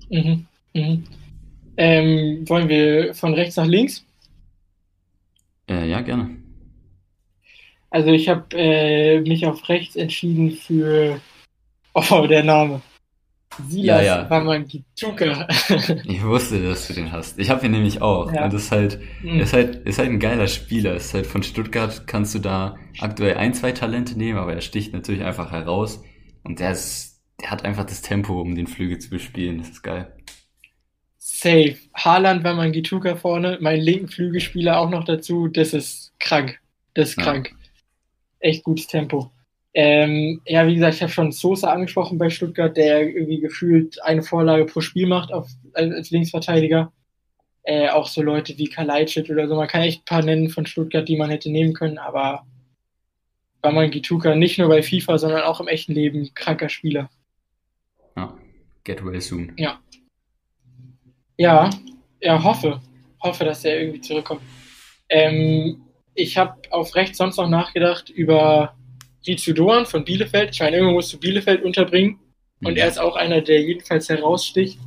Mhm. Mhm. Ähm, wollen wir von rechts nach links? Äh, ja, gerne. Also ich habe äh, mich auf rechts entschieden für oh der Name Silas Ja, ja. Wamangituka. Ich wusste, dass du den hast. Ich habe ihn nämlich auch. Ja. Und das ist halt, Mhm. ist halt, ist halt ein geiler Spieler. Ist halt von Stuttgart kannst du da aktuell ein, zwei Talente nehmen, aber er sticht natürlich einfach heraus. Und der ist, der hat einfach das Tempo, um den Flügel zu bespielen. Das ist geil. Safe. Haaland Wamangituka vorne, meinen linken Flügelspieler auch noch dazu. Das ist krank. Das ist Ja. krank. Echt gutes Tempo. Ähm, ja, wie gesagt, ich habe schon Sosa angesprochen bei Stuttgart, der irgendwie gefühlt eine Vorlage pro Spiel macht auf, als Linksverteidiger. Äh, auch so Leute wie Kalajdzic oder so. Man kann echt ein paar nennen von Stuttgart, die man hätte nehmen können, aber Wamangituka nicht nur bei FIFA, sondern auch im echten Leben kranker Spieler. Ja. Get well soon. Ja. Ja, ja, hoffe. Hoffe, dass er irgendwie zurückkommt. Ähm, ich habe auf rechts sonst noch nachgedacht über Rizzu Doan von Bielefeld. Ich meine, irgendwo musst du Bielefeld unterbringen. Und Mhm. er ist auch einer, der jedenfalls heraussticht.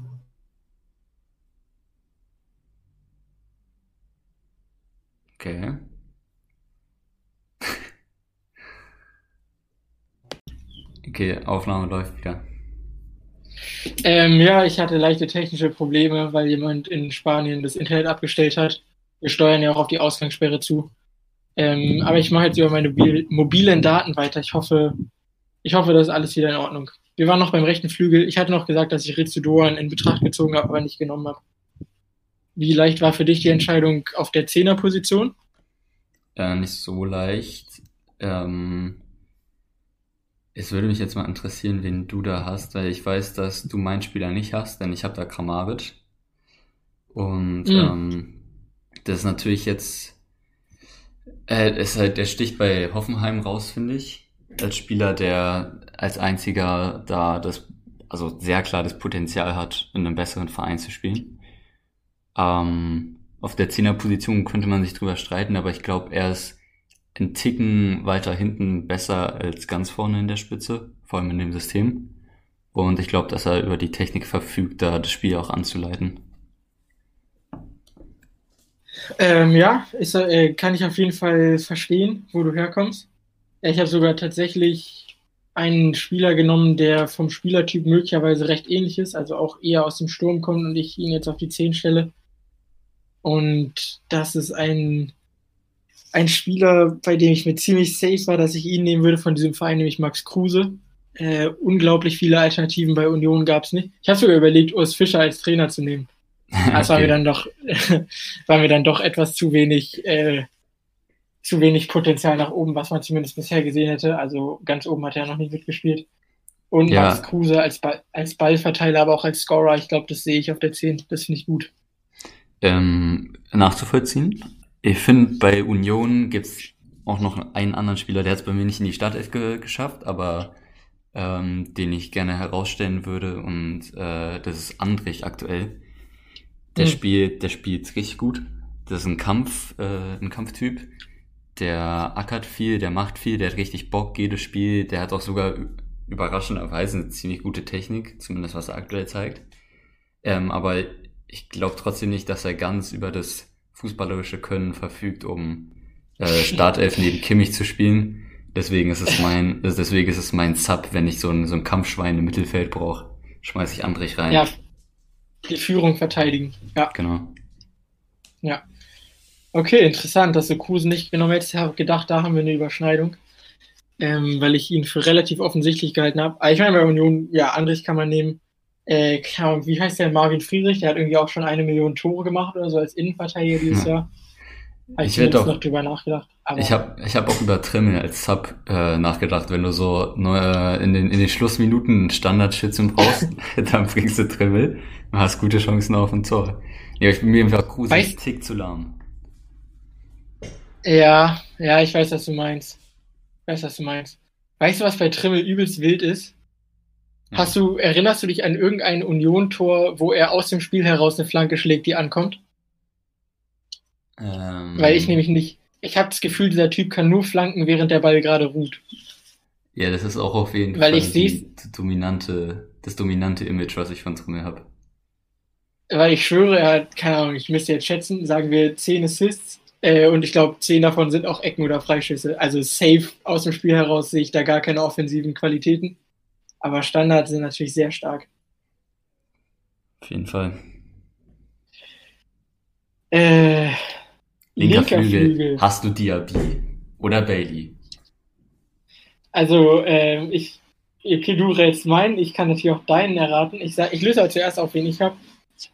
Okay. Okay, Aufnahme läuft wieder. Ähm, ja, ich hatte leichte technische Probleme, weil jemand in Spanien das Internet abgestellt hat. Wir steuern ja auch auf die Ausgangssperre zu. Ähm, aber ich mache jetzt über meine mobil mobilen Daten weiter. Ich hoffe, ich hoffe, das ist alles wieder in Ordnung. Wir waren noch beim rechten Flügel. Ich hatte noch gesagt, dass ich Rizzo Doan in Betracht gezogen habe, aber nicht genommen habe. Wie leicht war für dich die Entscheidung auf der Zehnerposition? Äh, nicht so leicht. Ähm, es würde mich jetzt mal interessieren, wen du da hast, weil ich weiß, dass du meinen Spieler nicht hast, denn ich habe da Kramaric. Und Mhm. ähm, das ist natürlich jetzt, äh, ist halt, der sticht bei Hoffenheim raus, finde ich. Als Spieler, der als einziger da das, also sehr klar das Potenzial hat, in einem besseren Verein zu spielen. Ähm, auf der Zehnerposition könnte man sich drüber streiten, aber ich glaube, er ist einen Ticken weiter hinten besser als ganz vorne in der Spitze, vor allem in dem System. Und ich glaube, dass er über die Technik verfügt, da das Spiel auch anzuleiten. Ähm, ja, ist, äh, kann ich auf jeden Fall verstehen, wo du herkommst. Ich habe sogar tatsächlich einen Spieler genommen, der vom Spielertyp möglicherweise recht ähnlich ist, also auch eher aus dem Sturm kommt und ich ihn jetzt auf die 10 stelle. Und das ist ein, ein Spieler, bei dem ich mir ziemlich safe war, dass ich ihn nehmen würde von diesem Verein, nämlich Max Kruse. Äh, unglaublich viele Alternativen bei Union gab es nicht. Ich habe sogar überlegt, Urs Fischer als Trainer zu nehmen. Das war mir dann doch, war mir dann doch etwas zu wenig, äh, zu wenig Potenzial nach oben, was man zumindest bisher gesehen hätte. Also ganz oben hat er noch nicht mitgespielt. Und Ja. Max Kruse als, Ball, als Ballverteiler, aber auch als Scorer, ich glaube, das sehe ich auf der 10. Das finde ich gut. ähm, nachzuvollziehen. Ich finde, bei Union gibt's auch noch einen anderen Spieler, der hat es bei mir nicht in die Startelf ge geschafft, aber ähm, den ich gerne herausstellen würde und äh, das ist Andrich aktuell. Der Hm. spielt, der spielt richtig gut. Das ist ein Kampf, äh, ein Kampftyp. Der ackert viel, der macht viel, der hat richtig Bock jedes Spiel. Der hat auch sogar überraschenderweise eine ziemlich gute Technik, zumindest was er aktuell zeigt. Ähm, aber ich glaube trotzdem nicht, dass er ganz über das fußballerische Können verfügt, um äh, Startelf neben Kimmich zu spielen. Deswegen ist es mein, deswegen ist es mein Sub, wenn ich so ein, so ein Kampfschwein im Mittelfeld brauche, schmeiß ich Andrich rein. Ja, die Führung verteidigen. Ja, Genau. ja. Okay, interessant, dass du Kruse nicht genommen hättest. Ich habe gedacht, da haben wir eine Überschneidung. Ähm, weil ich ihn für relativ offensichtlich gehalten habe. Aber ich meine, bei Union, ja, Andrich kann man nehmen. Äh, wie heißt der Marvin Friedrich? Der hat irgendwie auch schon eine Million Tore gemacht oder so als Innenverteidiger dieses Ja. Jahr. Ich Ich werd zumindest doch- noch drüber nachgedacht. Ich habe ich hab auch über Trimmel als Sub äh, nachgedacht. Wenn du so neu, äh, in, den, in den Schlussminuten Standardschützen brauchst, dann bringst du Trimmel und hast gute Chancen auf ein Tor. Ja, ich bin mir einfach Kruse Weißt- ein Tick zu lahm. ja, ja, ich weiß, was du meinst. Ich weiß, was du meinst. Weißt du, was bei Trimmel übelst wild ist? Ja. Hast du, erinnerst du dich an irgendein Union-Tor, wo er aus dem Spiel heraus eine Flanke schlägt, die ankommt? Ähm, Weil ich nämlich nicht. ich habe das Gefühl, dieser Typ kann nur flanken, während der Ball gerade ruht. Ja, das ist auch auf jeden Weil Fall ich die, die dominante, das dominante Image, was ich von Trummel habe. Weil ich schwöre, er hat, keine Ahnung, ich müsste jetzt schätzen, sagen wir 10 Assists äh, und ich glaube, 10 davon sind auch Ecken oder Freischüsse. Also safe aus dem Spiel heraus sehe ich da gar keine offensiven Qualitäten. Aber Standards sind natürlich sehr stark. Auf jeden Fall. Äh, Linker, Flügel. Hast du Diaby oder Bailey? Also, ähm, ich, okay, du rätst meinen, ich kann natürlich auch deinen erraten. Ich, sag, ich löse aber zuerst auf, wen ich habe.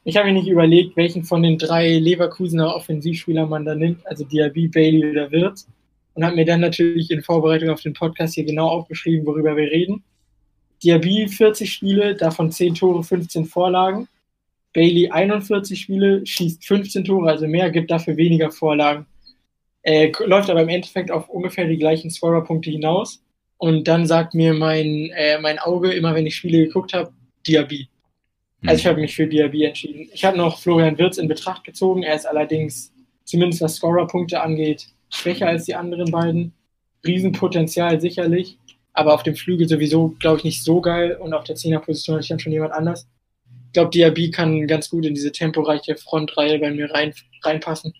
Ich habe mir nicht überlegt, welchen von den drei Leverkusener Offensivspielern man da nimmt, also Diaby, Bailey oder Wirtz. Und habe mir dann natürlich in Vorbereitung auf den Podcast hier genau aufgeschrieben, worüber wir reden. Diaby 40 Spiele, davon 10 Tore, 15 Vorlagen. Bailey 41 Spiele, schießt 15 Tore, also mehr, gibt dafür weniger Vorlagen. Äh, läuft aber im Endeffekt auf ungefähr die gleichen Scorerpunkte hinaus. Und dann sagt mir mein, äh, mein Auge, immer wenn ich Spiele geguckt habe, Diaby. Also ich habe mich für Diaby entschieden. Ich habe noch Florian Wirtz in Betracht gezogen. Er ist allerdings, zumindest was Scorerpunkte angeht, schwächer als die anderen beiden. Riesenpotenzial sicherlich, aber auf dem Flügel sowieso, glaube ich, nicht so geil. Und auf der Zehnerposition hatte ich dann schon jemand anders. Ich glaube, Diaby kann ganz gut in diese temporeiche Frontreihe bei mir rein, reinpassen.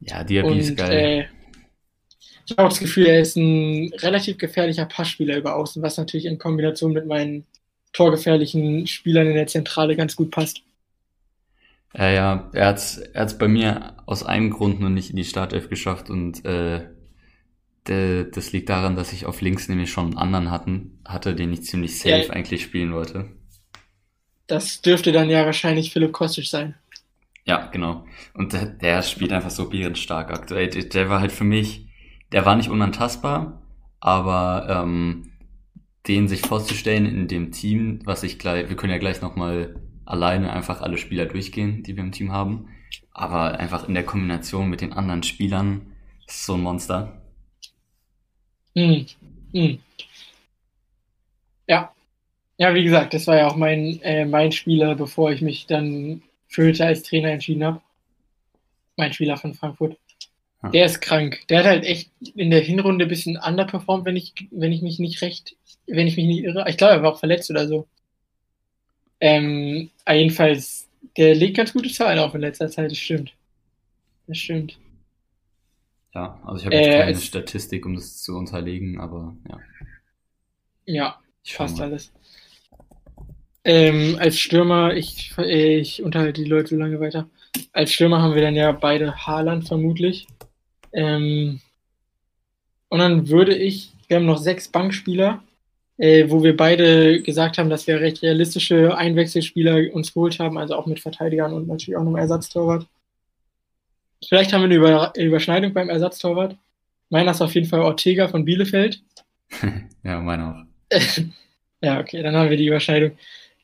Ja, Diaby ist geil. äh, ich habe auch das Gefühl, er ist ein relativ gefährlicher Passspieler über Außen, was natürlich in Kombination mit meinen torgefährlichen Spielern in der Zentrale ganz gut passt. Ja, ja, er hat's, er hat's bei mir aus einem Grund noch nicht in die Startelf geschafft und äh, de, das liegt daran, dass ich auf links nämlich schon einen anderen hatten, hatte, den ich ziemlich safe Ja. eigentlich spielen wollte. Das dürfte dann ja wahrscheinlich Philipp Kostic sein. Ja, genau. Und der, der spielt einfach so bärenstark aktuell. Der, war halt für mich, der war nicht unantastbar, aber ähm, den sich vorzustellen in dem Team, was ich gleich, wir können ja gleich nochmal alleine einfach alle Spieler durchgehen, die wir im Team haben, aber einfach in der Kombination mit den anderen Spielern ist so ein Monster. Hm. Hm. Ja. Ja, wie gesagt, das war ja auch mein, äh, mein Spieler, bevor ich mich dann für Hütte als Trainer entschieden habe. Mein Spieler von Frankfurt. Ja. Der ist krank. Der hat halt echt in der Hinrunde ein bisschen underperformt, wenn ich, wenn ich mich nicht recht, wenn ich mich nicht irre. Ich glaube, er war auch verletzt oder so. Ähm, jedenfalls, der legt ganz gute Zahlen auf in letzter Zeit, das stimmt. Das stimmt. Ja, also ich habe jetzt Äh, keine es- Statistik, um das zu unterlegen, aber ja. Ja, Fast alles. Ähm, als Stürmer, ich, ich unterhalte die Leute lange weiter. Als Stürmer haben wir dann ja beide Haaland vermutlich. Ähm, und dann würde ich, wir haben noch sechs Bankspieler, äh, wo wir beide gesagt haben, dass wir recht realistische Einwechselspieler uns geholt haben, also auch mit Verteidigern und natürlich auch einem Ersatztorwart. Vielleicht haben wir eine Über Überschneidung beim Ersatztorwart. Meiner ist auf jeden Fall Ortega von Bielefeld. ja, meine auch. Ja, okay, dann haben wir die Überschneidung.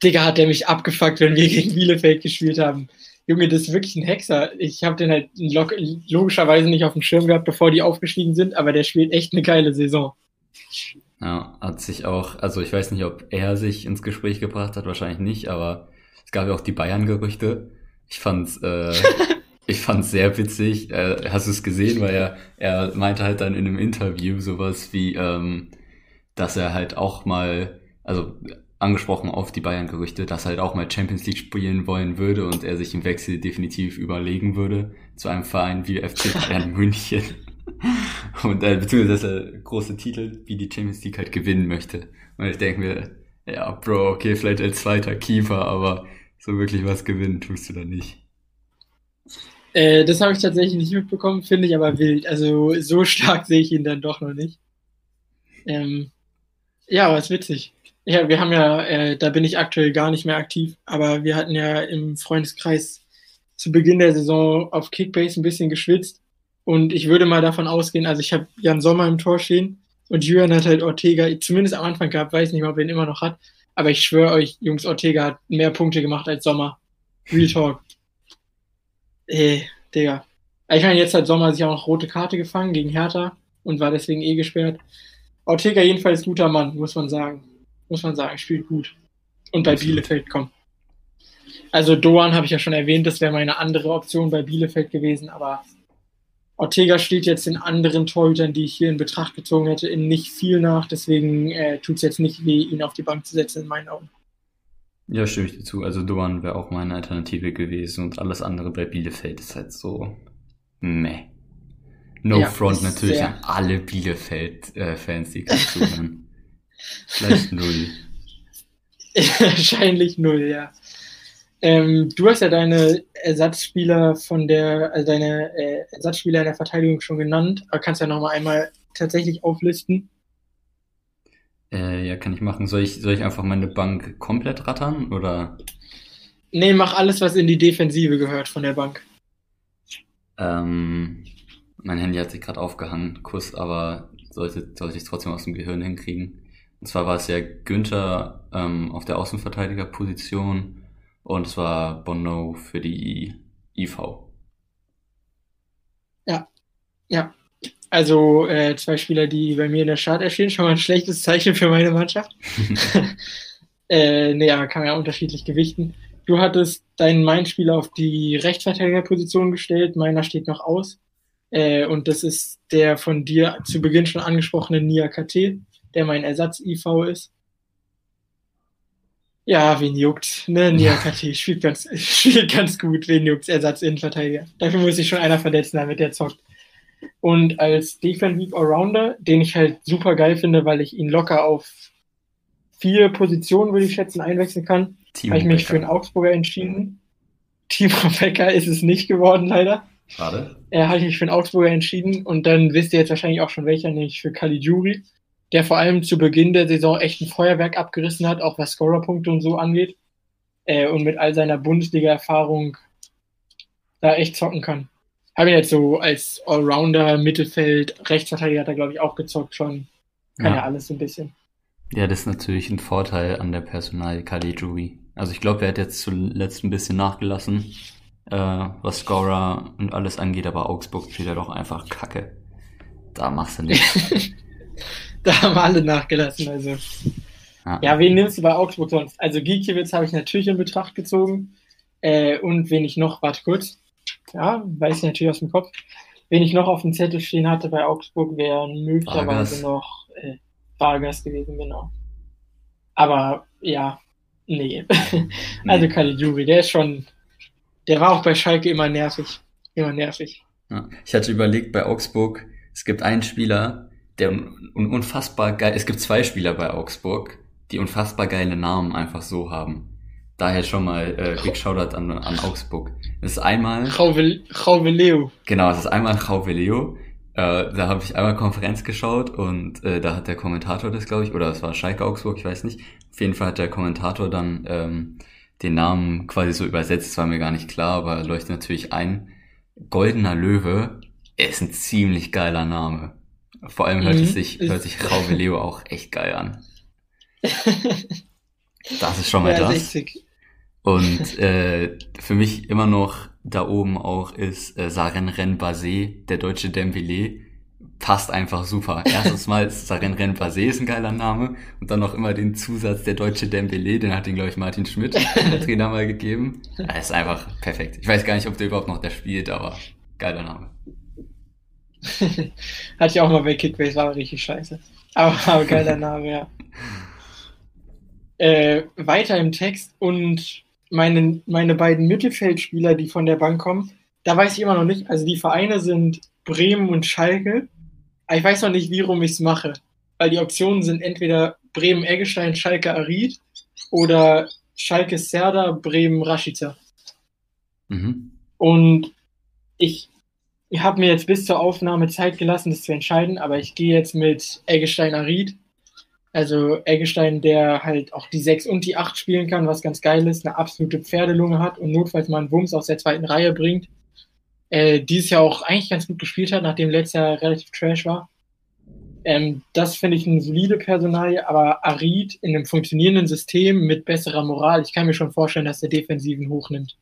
Digga, hat der mich abgefuckt, wenn wir gegen Bielefeld gespielt haben. Junge, das ist wirklich ein Hexer. Ich habe den halt log logischerweise nicht auf dem Schirm gehabt, bevor die aufgestiegen sind, aber der spielt echt eine geile Saison. Ja, hat sich auch, also ich weiß nicht, ob er sich ins Gespräch gebracht hat, wahrscheinlich nicht, aber es gab ja auch die Bayern-Gerüchte. Ich fand's, äh, ich fand's sehr witzig. Äh, hast du es gesehen, weil er, er meinte halt dann in einem Interview sowas wie, ähm, dass er halt auch mal, also angesprochen auf die Bayern-Gerüchte, dass er halt auch mal Champions League spielen wollen würde und er sich im Wechsel definitiv überlegen würde zu einem Verein wie FC Bayern München. Und äh, beziehungsweise dass er große Titel wie die Champions League halt gewinnen möchte. Und ich denke mir, ja, Bro, okay, vielleicht als zweiter Keeper, aber so wirklich was gewinnen tust du da nicht. Äh, das habe ich tatsächlich nicht mitbekommen, finde ich aber wild. Also so stark sehe ich ihn dann doch noch nicht. Ähm, ja, aber ist witzig. Ja, wir haben ja, äh, da bin ich aktuell gar nicht mehr aktiv, aber wir hatten ja im Freundeskreis zu Beginn der Saison auf Kickbase ein bisschen geschwitzt. Und ich würde mal davon ausgehen, also ich habe Jan Sommer im Tor stehen und Julian hat halt Ortega, zumindest am Anfang gehabt, weiß nicht mal, ob er ihn immer noch hat. Aber ich schwöre euch, Jungs, Ortega hat mehr Punkte gemacht als Sommer. Real Talk. Ey, Digga. Ich meine, jetzt hat Sommer sich auch noch rote Karte gefangen gegen Hertha und war deswegen eh gesperrt. Ortega jedenfalls guter Mann, muss man sagen. Muss man sagen, spielt gut. Und bei Absolut. Bielefeld kommt. Also Doan habe ich ja schon erwähnt, das wäre meine andere Option bei Bielefeld gewesen, aber Ortega steht jetzt den anderen Torhütern, die ich hier in Betracht gezogen hätte, in nicht viel nach. Deswegen äh, tut es jetzt nicht weh, ihn auf die Bank zu setzen, in meinen Augen. Ja, stimme ich dir zu. Also Duan wäre auch meine Alternative gewesen und alles andere bei Bielefeld ist halt so meh. No ja, front natürlich an alle Bielefeld-Fans, die gerade zuhören. Vielleicht null. Wahrscheinlich null, ja. Ähm, du hast ja deine Ersatzspieler von der, also deine äh, Ersatzspieler in der Verteidigung schon genannt, aber kannst ja nochmal einmal tatsächlich auflisten. Äh, ja, kann ich machen. Soll ich, soll ich einfach meine Bank komplett rattern oder? Nee, mach alles, was in die Defensive gehört von der Bank. Ähm, mein Handy hat sich gerade aufgehangen, Kuss, aber sollte, sollte ich trotzdem aus dem Gehirn hinkriegen. Und zwar war es ja Günther ähm, auf der Außenverteidigerposition und es war Bono für die IV. Ja, ja. Also äh, zwei Spieler, die bei mir in der Start erstehen, schon mal ein schlechtes Zeichen für meine Mannschaft. äh, nee, aber kann man ja unterschiedlich gewichten. Du hattest deinen Main-Spieler auf die Rechtsverteidigerposition gestellt, meiner steht noch aus. Äh, und das ist der von dir zu Beginn schon angesprochene Nia KT, der mein Ersatz-IV ist. Ja, wen juckt, ne? Nia KT spielt ganz, spielt ganz gut, wen juckt Ersatz-Innenverteidiger. Dafür muss sich schon einer verletzen, damit der zockt. Und als Defensive Allrounder, den ich halt super geil finde, weil ich ihn locker auf vier Positionen, würde ich schätzen, einwechseln kann, habe ich mich Becker. für einen Augsburger entschieden. Timo Becker ist es nicht geworden, leider. Schade. Er hat sich für den Augsburger entschieden und dann wisst ihr jetzt wahrscheinlich auch schon welcher, nämlich für Caligiuri, der vor allem zu Beginn der Saison echt ein Feuerwerk abgerissen hat, auch was Scorerpunkte und so angeht. Äh, und mit all seiner Bundesliga-Erfahrung da echt zocken kann. Habe ihn jetzt so als Allrounder, Mittelfeld, Rechtsverteidiger hat er, glaube ich, auch gezockt schon. Kann ja. ja alles so ein bisschen. Ja, das ist natürlich ein Vorteil an der Personal Caligiuri. Also ich glaube, er hat jetzt zuletzt ein bisschen nachgelassen äh, was Scorer und alles angeht, aber Augsburg spielt ja doch einfach Kacke. Da machst du nichts. da haben alle nachgelassen, also. Ja. ja, wen nimmst du bei Augsburg sonst? Also Giekiewicz habe ich natürlich in Betracht gezogen. Äh, und wen ich noch, warte kurz. Ja, weiß ich natürlich aus dem Kopf. Wen ich noch auf dem Zettel stehen hatte bei Augsburg, wäre möglicherweise noch äh, Vargas gewesen, genau. Aber ja, nee. also Caligiuri, der ist schon der war auch bei Schalke immer nervig. Immer nervig. Ja. Ich hatte überlegt, bei Augsburg, es gibt einen Spieler, der un unfassbar geil, es gibt zwei Spieler bei Augsburg, die unfassbar geile Namen einfach so haben. Daher schon mal äh, Big Shoutout an, an Augsburg. Das ist einmal... Chauveleo. Genau, das ist einmal Chauveleo. Äh, da habe ich einmal Konferenz geschaut und äh, da hat der Kommentator das, glaube ich, oder es war Schalke Augsburg, ich weiß nicht. Auf jeden Fall hat der Kommentator dann ähm, den Namen quasi so übersetzt, das war mir gar nicht klar, aber leuchtet natürlich ein. Goldener Löwe ist ein ziemlich geiler Name. Vor allem hört mhm. es sich, hört sich Raube Leo auch echt geil an. Das ist schon mal ja, das. Richtig. Und äh, für mich immer noch da oben auch ist äh, Saren Ren Basé, der deutsche Dembele, passt einfach super. Erstens mal Saren Ren Basé ist ein geiler Name und dann noch immer den Zusatz der deutsche Dembele, den hat ihn glaube ich Martin Schmidt, der Trainer mal gegeben. Er ist einfach perfekt. Ich weiß gar nicht, ob der überhaupt noch da spielt, aber geiler Name. Hatte ich auch mal bei Kickbase, war richtig scheiße. Aber, aber geiler Name, ja. Äh, weiter im Text und meine, meine beiden Mittelfeldspieler, die von der Bank kommen, da weiß ich immer noch nicht. Also die Vereine sind Bremen und Schalke. Aber ich weiß noch nicht, wie rum ich es mache. Weil die Optionen sind entweder Bremen-Eggestein, Schalke Arid oder Schalke Serda, Bremen Rashica. Mhm. Und ich, ich habe mir jetzt bis zur Aufnahme Zeit gelassen, das zu entscheiden, aber ich gehe jetzt mit Eggestein Arid. Also Eggestein, der halt auch die 6 und die 8 spielen kann, was ganz geil ist, eine absolute Pferdelunge hat und notfalls mal einen Wumms aus der zweiten Reihe bringt äh, dieses Jahr auch eigentlich ganz gut gespielt hat, nachdem letztes Jahr relativ trash war. Ähm, das finde ich eine solide Personalie, aber Arid in einem funktionierenden System mit besserer Moral, ich kann mir schon vorstellen, dass der Defensiven hochnimmt.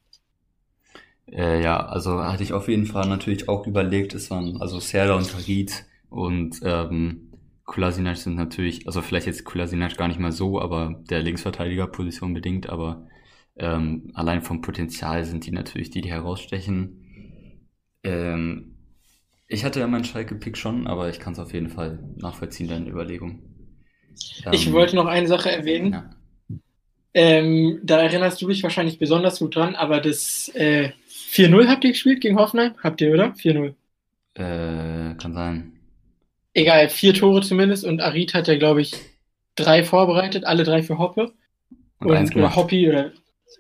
Äh, ja, also hatte ich auf jeden Fall natürlich auch überlegt, es waren also Serda und Arid und ähm, Kolasinac sind natürlich, also vielleicht jetzt Kolasinac gar nicht mal so, aber der Linksverteidigerposition bedingt, aber ähm, allein vom Potenzial sind die natürlich die, die herausstechen. Ähm, Ich hatte ja meinen Schalke-Pick schon, aber ich kann es auf jeden Fall nachvollziehen, deine Überlegung. Ich Ähm, wollte noch eine Sache erwähnen. ja. Ähm, da erinnerst du dich wahrscheinlich besonders gut dran, aber das äh, 4-0 habt ihr gespielt gegen Hoffenheim? Habt ihr, oder? 4-0. Äh, kann sein. Egal, vier Tore zumindest und Arid hat ja, glaube ich, drei vorbereitet, alle drei für Hoppe. Und eins oder gemacht. Hoppi oder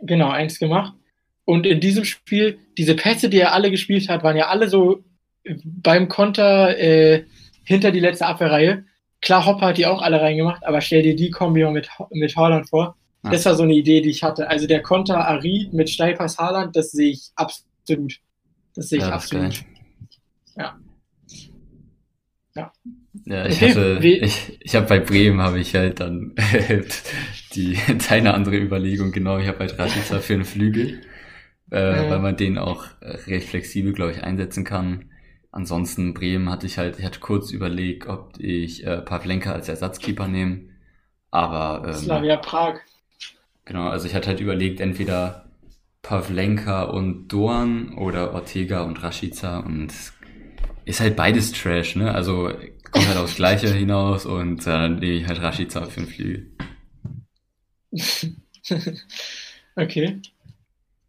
genau, eins gemacht. Und in diesem Spiel, diese Pässe, die er alle gespielt hat, waren ja alle so beim Konter äh, hinter die letzte Abwehrreihe. Klar, Hopper hat die auch alle reingemacht, aber stell dir die Kombi mit, mit Haaland vor. Ja. Das war so eine Idee, die ich hatte. Also der Konter Ari mit Steilpass Haaland, das sehe ich absolut. Das sehe ich Ja, absolut. Ja. Ja. Ja, ich hatte, ich, ich habe bei Bremen habe ich halt dann die deine andere Überlegung genau. Ich habe halt Rashica für einen Flügel, äh, Ja. weil man den auch recht flexibel, glaube ich, einsetzen kann. Ansonsten Bremen hatte ich halt, ich hatte kurz überlegt, ob ich äh, Pavlenka als Ersatzkeeper nehme, aber ähm, Slavia Prag. Genau, also ich hatte halt überlegt, entweder Pavlenka und Dorn oder Ortega und Rashica und ist halt beides Trash, ne? Also kommt halt aufs Gleiche hinaus und äh, dann nehme ich halt Rashica für den Flügel. okay.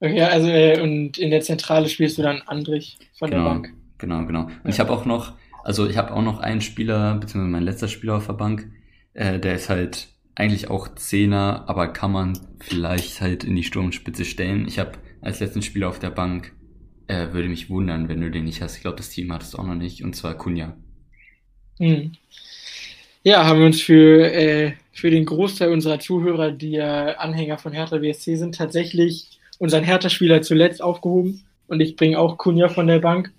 Okay, also äh, und in der Zentrale spielst du dann Andrich von der Genau, Bank. genau, genau. Und ich habe auch noch, also ich habe auch noch einen Spieler, beziehungsweise mein letzter Spieler auf der Bank, äh, der ist halt eigentlich auch Zehner, aber kann man vielleicht halt in die Sturmspitze stellen. Ich habe als letzten Spieler auf der Bank, äh, würde mich wundern, wenn du den nicht hast. Ich glaube, das Team hat es auch noch nicht, und zwar Kunja. Hm. Ja, haben wir uns für, äh, für den Großteil unserer Zuhörer, die ja Anhänger von Hertha BSC sind, tatsächlich unseren Hertha-Spieler zuletzt aufgehoben. Und ich bringe auch Kunja von der Bank.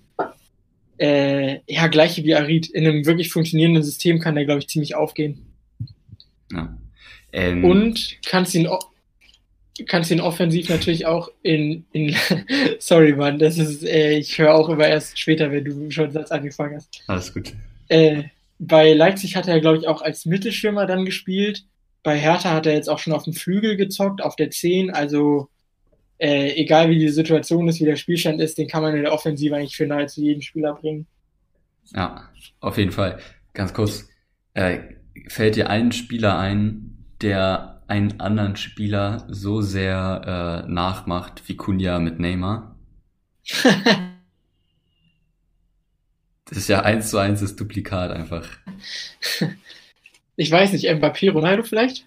Äh, ja, gleiche wie Arid. In einem wirklich funktionierenden System kann der, glaube ich, ziemlich aufgehen. Ja. Ähm, Und kannst ihn, kannst ihn offensiv natürlich auch in, in sorry, Mann, das ist, äh, ich höre auch immer erst später, wenn du schon Satz angefangen hast. Alles gut. Äh, bei Leipzig hat er, glaube ich, auch als Mittelstürmer dann gespielt. Bei Hertha hat er jetzt auch schon auf dem Flügel gezockt, auf der 10. Also, äh, egal wie die Situation ist, wie der Spielstand ist, den kann man in der Offensive eigentlich für nahezu jeden Spieler bringen. Ja, auf jeden Fall. Ganz kurz, äh, fällt dir ein Spieler ein, der einen anderen Spieler so sehr äh, nachmacht wie Kunja mit Neymar? Das ist ja eins zu eins das Duplikat einfach. ich weiß nicht, Mbappé, Ronaldo vielleicht?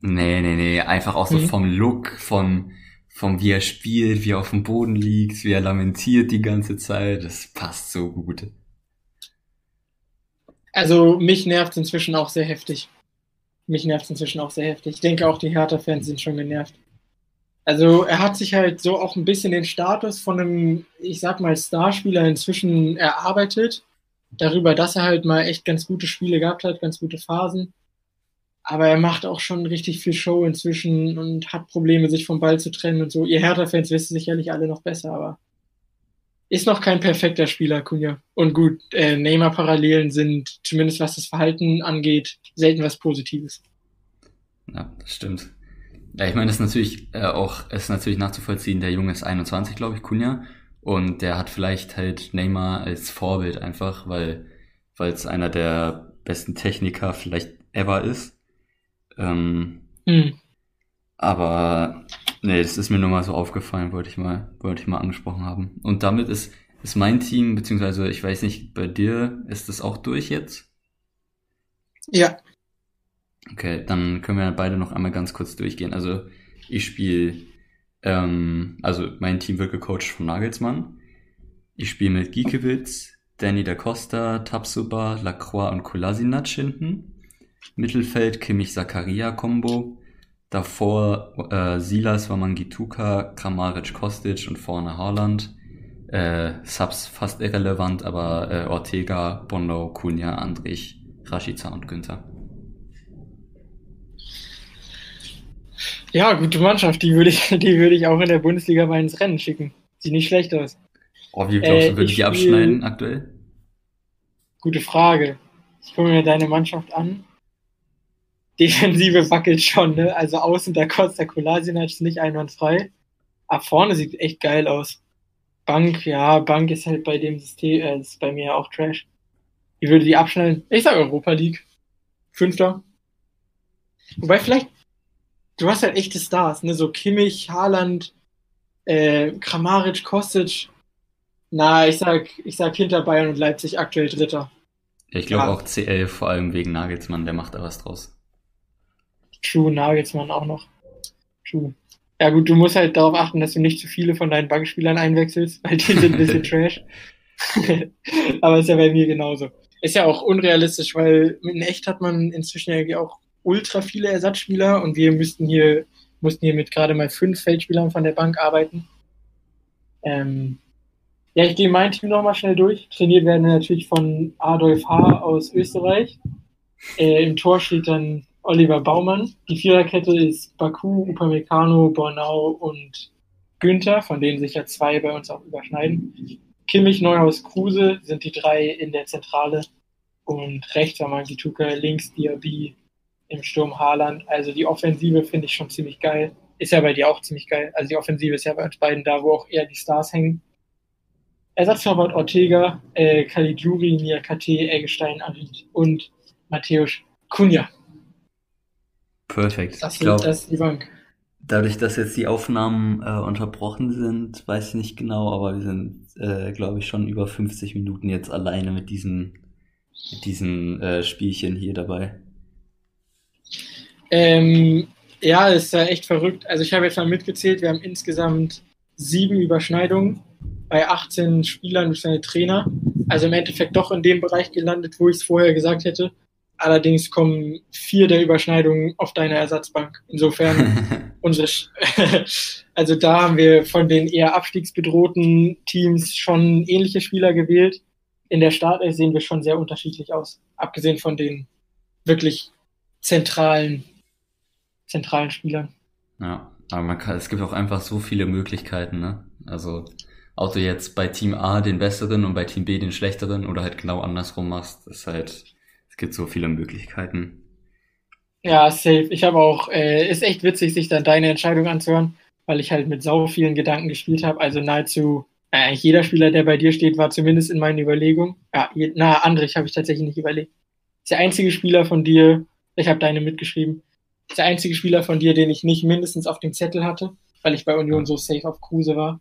Nee, nee, nee, einfach auch so Mhm. vom Look, von, vom wie er spielt, wie er auf dem Boden liegt, wie er lamentiert die ganze Zeit, das passt so gut. Also, mich nervt inzwischen auch sehr heftig. Mich nervt inzwischen auch sehr heftig. Ich denke auch, die Hertha-Fans sind schon genervt. Also, er hat sich halt so auch ein bisschen den Status von einem, ich sag mal, Starspieler inzwischen erarbeitet. Darüber, dass er halt mal echt ganz gute Spiele gehabt hat, ganz gute Phasen. Aber er macht auch schon richtig viel Show inzwischen und hat Probleme, sich vom Ball zu trennen und so. Ihr Hertha-Fans wissen sicherlich alle noch besser, aber ist noch kein perfekter Spieler, Kunja. Und gut, äh, Neymar-Parallelen sind, zumindest was das Verhalten angeht, selten was Positives. Ja, das stimmt. Ja, ich meine, das ist natürlich äh, auch, es ist natürlich nachzuvollziehen, der Junge ist 21, glaube ich, Kunja. Und der hat vielleicht halt Neymar als Vorbild einfach, weil, weil es einer der besten Techniker vielleicht ever ist. Ähm, Hm. aber nee, das ist mir nur mal so aufgefallen, wollte ich mal, wollte ich mal angesprochen haben. Und damit ist, ist mein Team, beziehungsweise ich weiß nicht, bei dir ist das auch durch jetzt? Ja, Okay, dann können wir beide noch einmal ganz kurz durchgehen. Also ich spiele, ähm, also mein Team wird gecoacht von Nagelsmann. Ich spiele mit Giekewitz, Danny da Costa, Tapsuba, Lacroix und Kolasinac hinten. Mittelfeld Kimmich Zakaria Combo. Davor äh, Silas Wamangituka, Kramaric Kostic und vorne Haaland. Äh, Subs fast irrelevant, aber äh, Ortega, Bono, Cunha, Andrich, Rashica und Günther. ja, gute Mannschaft. Die würde ich, die würde ich auch in der Bundesliga mal ins Rennen schicken. Sieht nicht schlecht aus. Oh, wie glaubst du, Äh, würde ich die abschneiden aktuell? Gute Frage. Ich gucke mir deine Mannschaft an. Defensive wackelt schon, ne? Also außen der Costa Kolasinac ist nicht einwandfrei. Ab vorne sieht echt geil aus. Bank, ja, Bank ist halt bei dem System, äh, ist bei mir auch Trash. Wie würde die abschneiden? Ich sag Europa League. Fünfter. Wobei vielleicht, du hast halt echte Stars, ne? So Kimmich, Haaland, äh, Kramaric, Kostic. Na, ich sag, ich sag hinter Bayern und Leipzig aktuell Dritter. Ja, ich glaube ja. auch CL, vor allem wegen Nagelsmann, der macht da was draus. True, Nagelsmann auch noch. True. Ja gut, du musst halt darauf achten, dass du nicht zu viele von deinen Bankspielern einwechselst, weil die sind ein bisschen trash. Aber ist ja bei mir genauso. Ist ja auch unrealistisch, weil in echt hat man inzwischen ja auch ultra viele Ersatzspieler und wir müssten hier, mussten hier mit gerade mal fünf Feldspielern von der Bank arbeiten. Ähm, ja, ich gehe mein Team nochmal schnell durch. Trainiert werden natürlich von Adolf H. aus Österreich. Äh, Im Tor steht dann Oliver Baumann. Die Viererkette ist Baku, Upamecano, Bornau und Günther, von denen sich ja zwei bei uns auch überschneiden. Kimmich, Neuhaus, Kruse sind die drei in der Zentrale und rechts war Mangituka, links Diaby, im Sturm Haaland. Also die Offensive finde ich schon ziemlich geil. Ist ja bei dir auch ziemlich geil. Also die Offensive ist ja bei uns beiden da, wo auch eher die Stars hängen. Ersatztorwart Ortega, äh, Caligiuri, Niakate, Eggestein, und Matthäus Kunja. Perfekt. Das, ich glaub, das ist die Bank. Dadurch, dass jetzt die Aufnahmen äh, unterbrochen sind, weiß ich nicht genau, aber wir sind, äh, glaube ich, schon über 50 Minuten jetzt alleine mit diesen, mit diesen äh, Spielchen hier dabei. Ähm, ja, ist ja echt verrückt. Also ich habe jetzt mal mitgezählt, wir haben insgesamt sieben Überschneidungen bei 18 Spielern durch seine Trainer. Also im Endeffekt doch in dem Bereich gelandet, wo ich es vorher gesagt hätte. Allerdings kommen vier der Überschneidungen auf deine Ersatzbank. Insofern unsere, also da haben wir von den eher abstiegsbedrohten Teams schon ähnliche Spieler gewählt. In der Startelf sehen wir schon sehr unterschiedlich aus. Abgesehen von den wirklich zentralen, zentralen Spielern. Ja, aber man kann, es gibt auch einfach so viele Möglichkeiten, ne? Also, ob du jetzt bei Team A den besseren und bei Team B den schlechteren oder halt genau andersrum machst, ist halt, es gibt so viele Möglichkeiten. Ja, safe. Ich habe auch, äh, ist echt witzig, sich dann deine Entscheidung anzuhören, weil ich halt mit sau vielen Gedanken gespielt habe. Also nahezu, äh, eigentlich jeder Spieler, der bei dir steht, war zumindest in meinen Überlegungen. Ja, je, na, Andrich habe ich tatsächlich nicht überlegt. Ist der einzige Spieler von dir, ich habe deine mitgeschrieben, ist der einzige Spieler von dir, den ich nicht mindestens auf dem Zettel hatte, weil ich bei Union so safe auf Kruse war.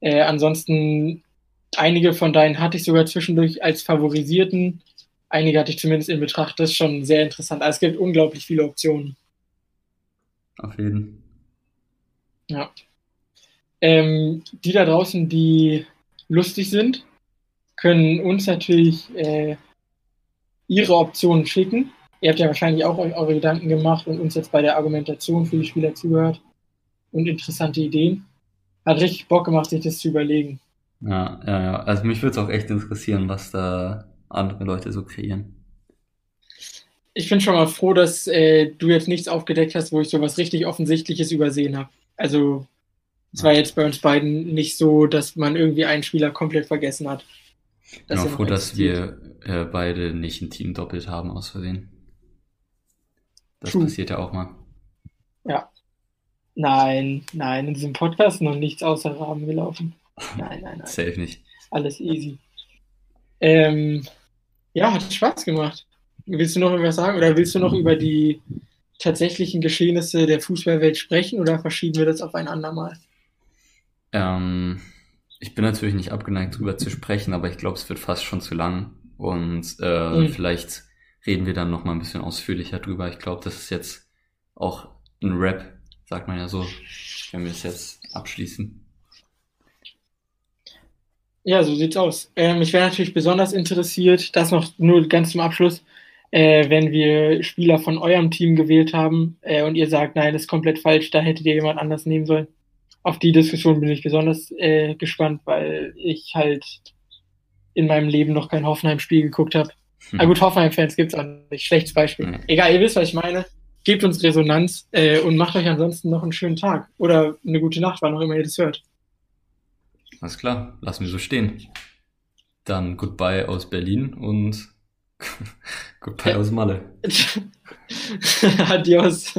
Äh, ansonsten, einige von deinen hatte ich sogar zwischendurch als favorisierten einige hatte ich zumindest in Betracht. Das ist schon sehr interessant. Also es gibt unglaublich viele Optionen. Auf jeden. Ja. Ähm, die da draußen, die lustig sind, können uns natürlich äh, ihre Optionen schicken. Ihr habt ja wahrscheinlich auch euch eure Gedanken gemacht und uns jetzt bei der Argumentation für die Spieler zugehört und interessante Ideen. Hat richtig Bock gemacht, sich das zu überlegen. Ja, ja, ja. Also mich würde es auch echt interessieren, was da andere Leute so kreieren. Ich bin schon mal froh, dass äh, du jetzt nichts aufgedeckt hast, wo ich sowas richtig Offensichtliches übersehen habe. Also es war jetzt bei uns beiden nicht so, dass man irgendwie einen Spieler komplett vergessen hat. Ich bin auch froh, dass wir äh, beide nicht ein Team doppelt haben aus Versehen. Das True. passiert ja auch mal. Ja. Nein, nein, in diesem Podcast noch nichts außer Rahmen gelaufen. Nein, nein, nein. Safe nicht. Alles easy. Ähm, ja, hat Spaß gemacht. Willst du noch irgendwas sagen oder willst du noch über die tatsächlichen Geschehnisse der Fußballwelt sprechen oder verschieben wir das auf ein andermal? Ähm, ich bin natürlich nicht abgeneigt, darüber zu sprechen, aber ich glaube, es wird fast schon zu lang und äh, mhm. vielleicht reden wir dann noch mal ein bisschen ausführlicher drüber. Ich glaube, das ist jetzt auch ein Rap, sagt man ja so, wenn wir es jetzt abschließen. Ja, so sieht's aus. Ähm, ich wäre natürlich besonders interessiert, das noch nur ganz zum Abschluss, äh, wenn wir Spieler von eurem Team gewählt haben äh, und ihr sagt, nein, das ist komplett falsch, da hättet ihr jemand anders nehmen sollen. Auf die Diskussion bin ich besonders äh, gespannt, weil ich halt in meinem Leben noch kein Hoffenheim-Spiel geguckt habe. Hm. Aber gut, Hoffenheim-Fans gibt's auch nicht. Schlechtes Beispiel. Hm. Egal, ihr wisst, was ich meine. Gebt uns Resonanz äh, und macht euch ansonsten noch einen schönen Tag oder eine gute Nacht, wann auch immer ihr das hört. Alles klar, lassen wir so stehen. Dann goodbye aus Berlin und goodbye aus Malle. Adios.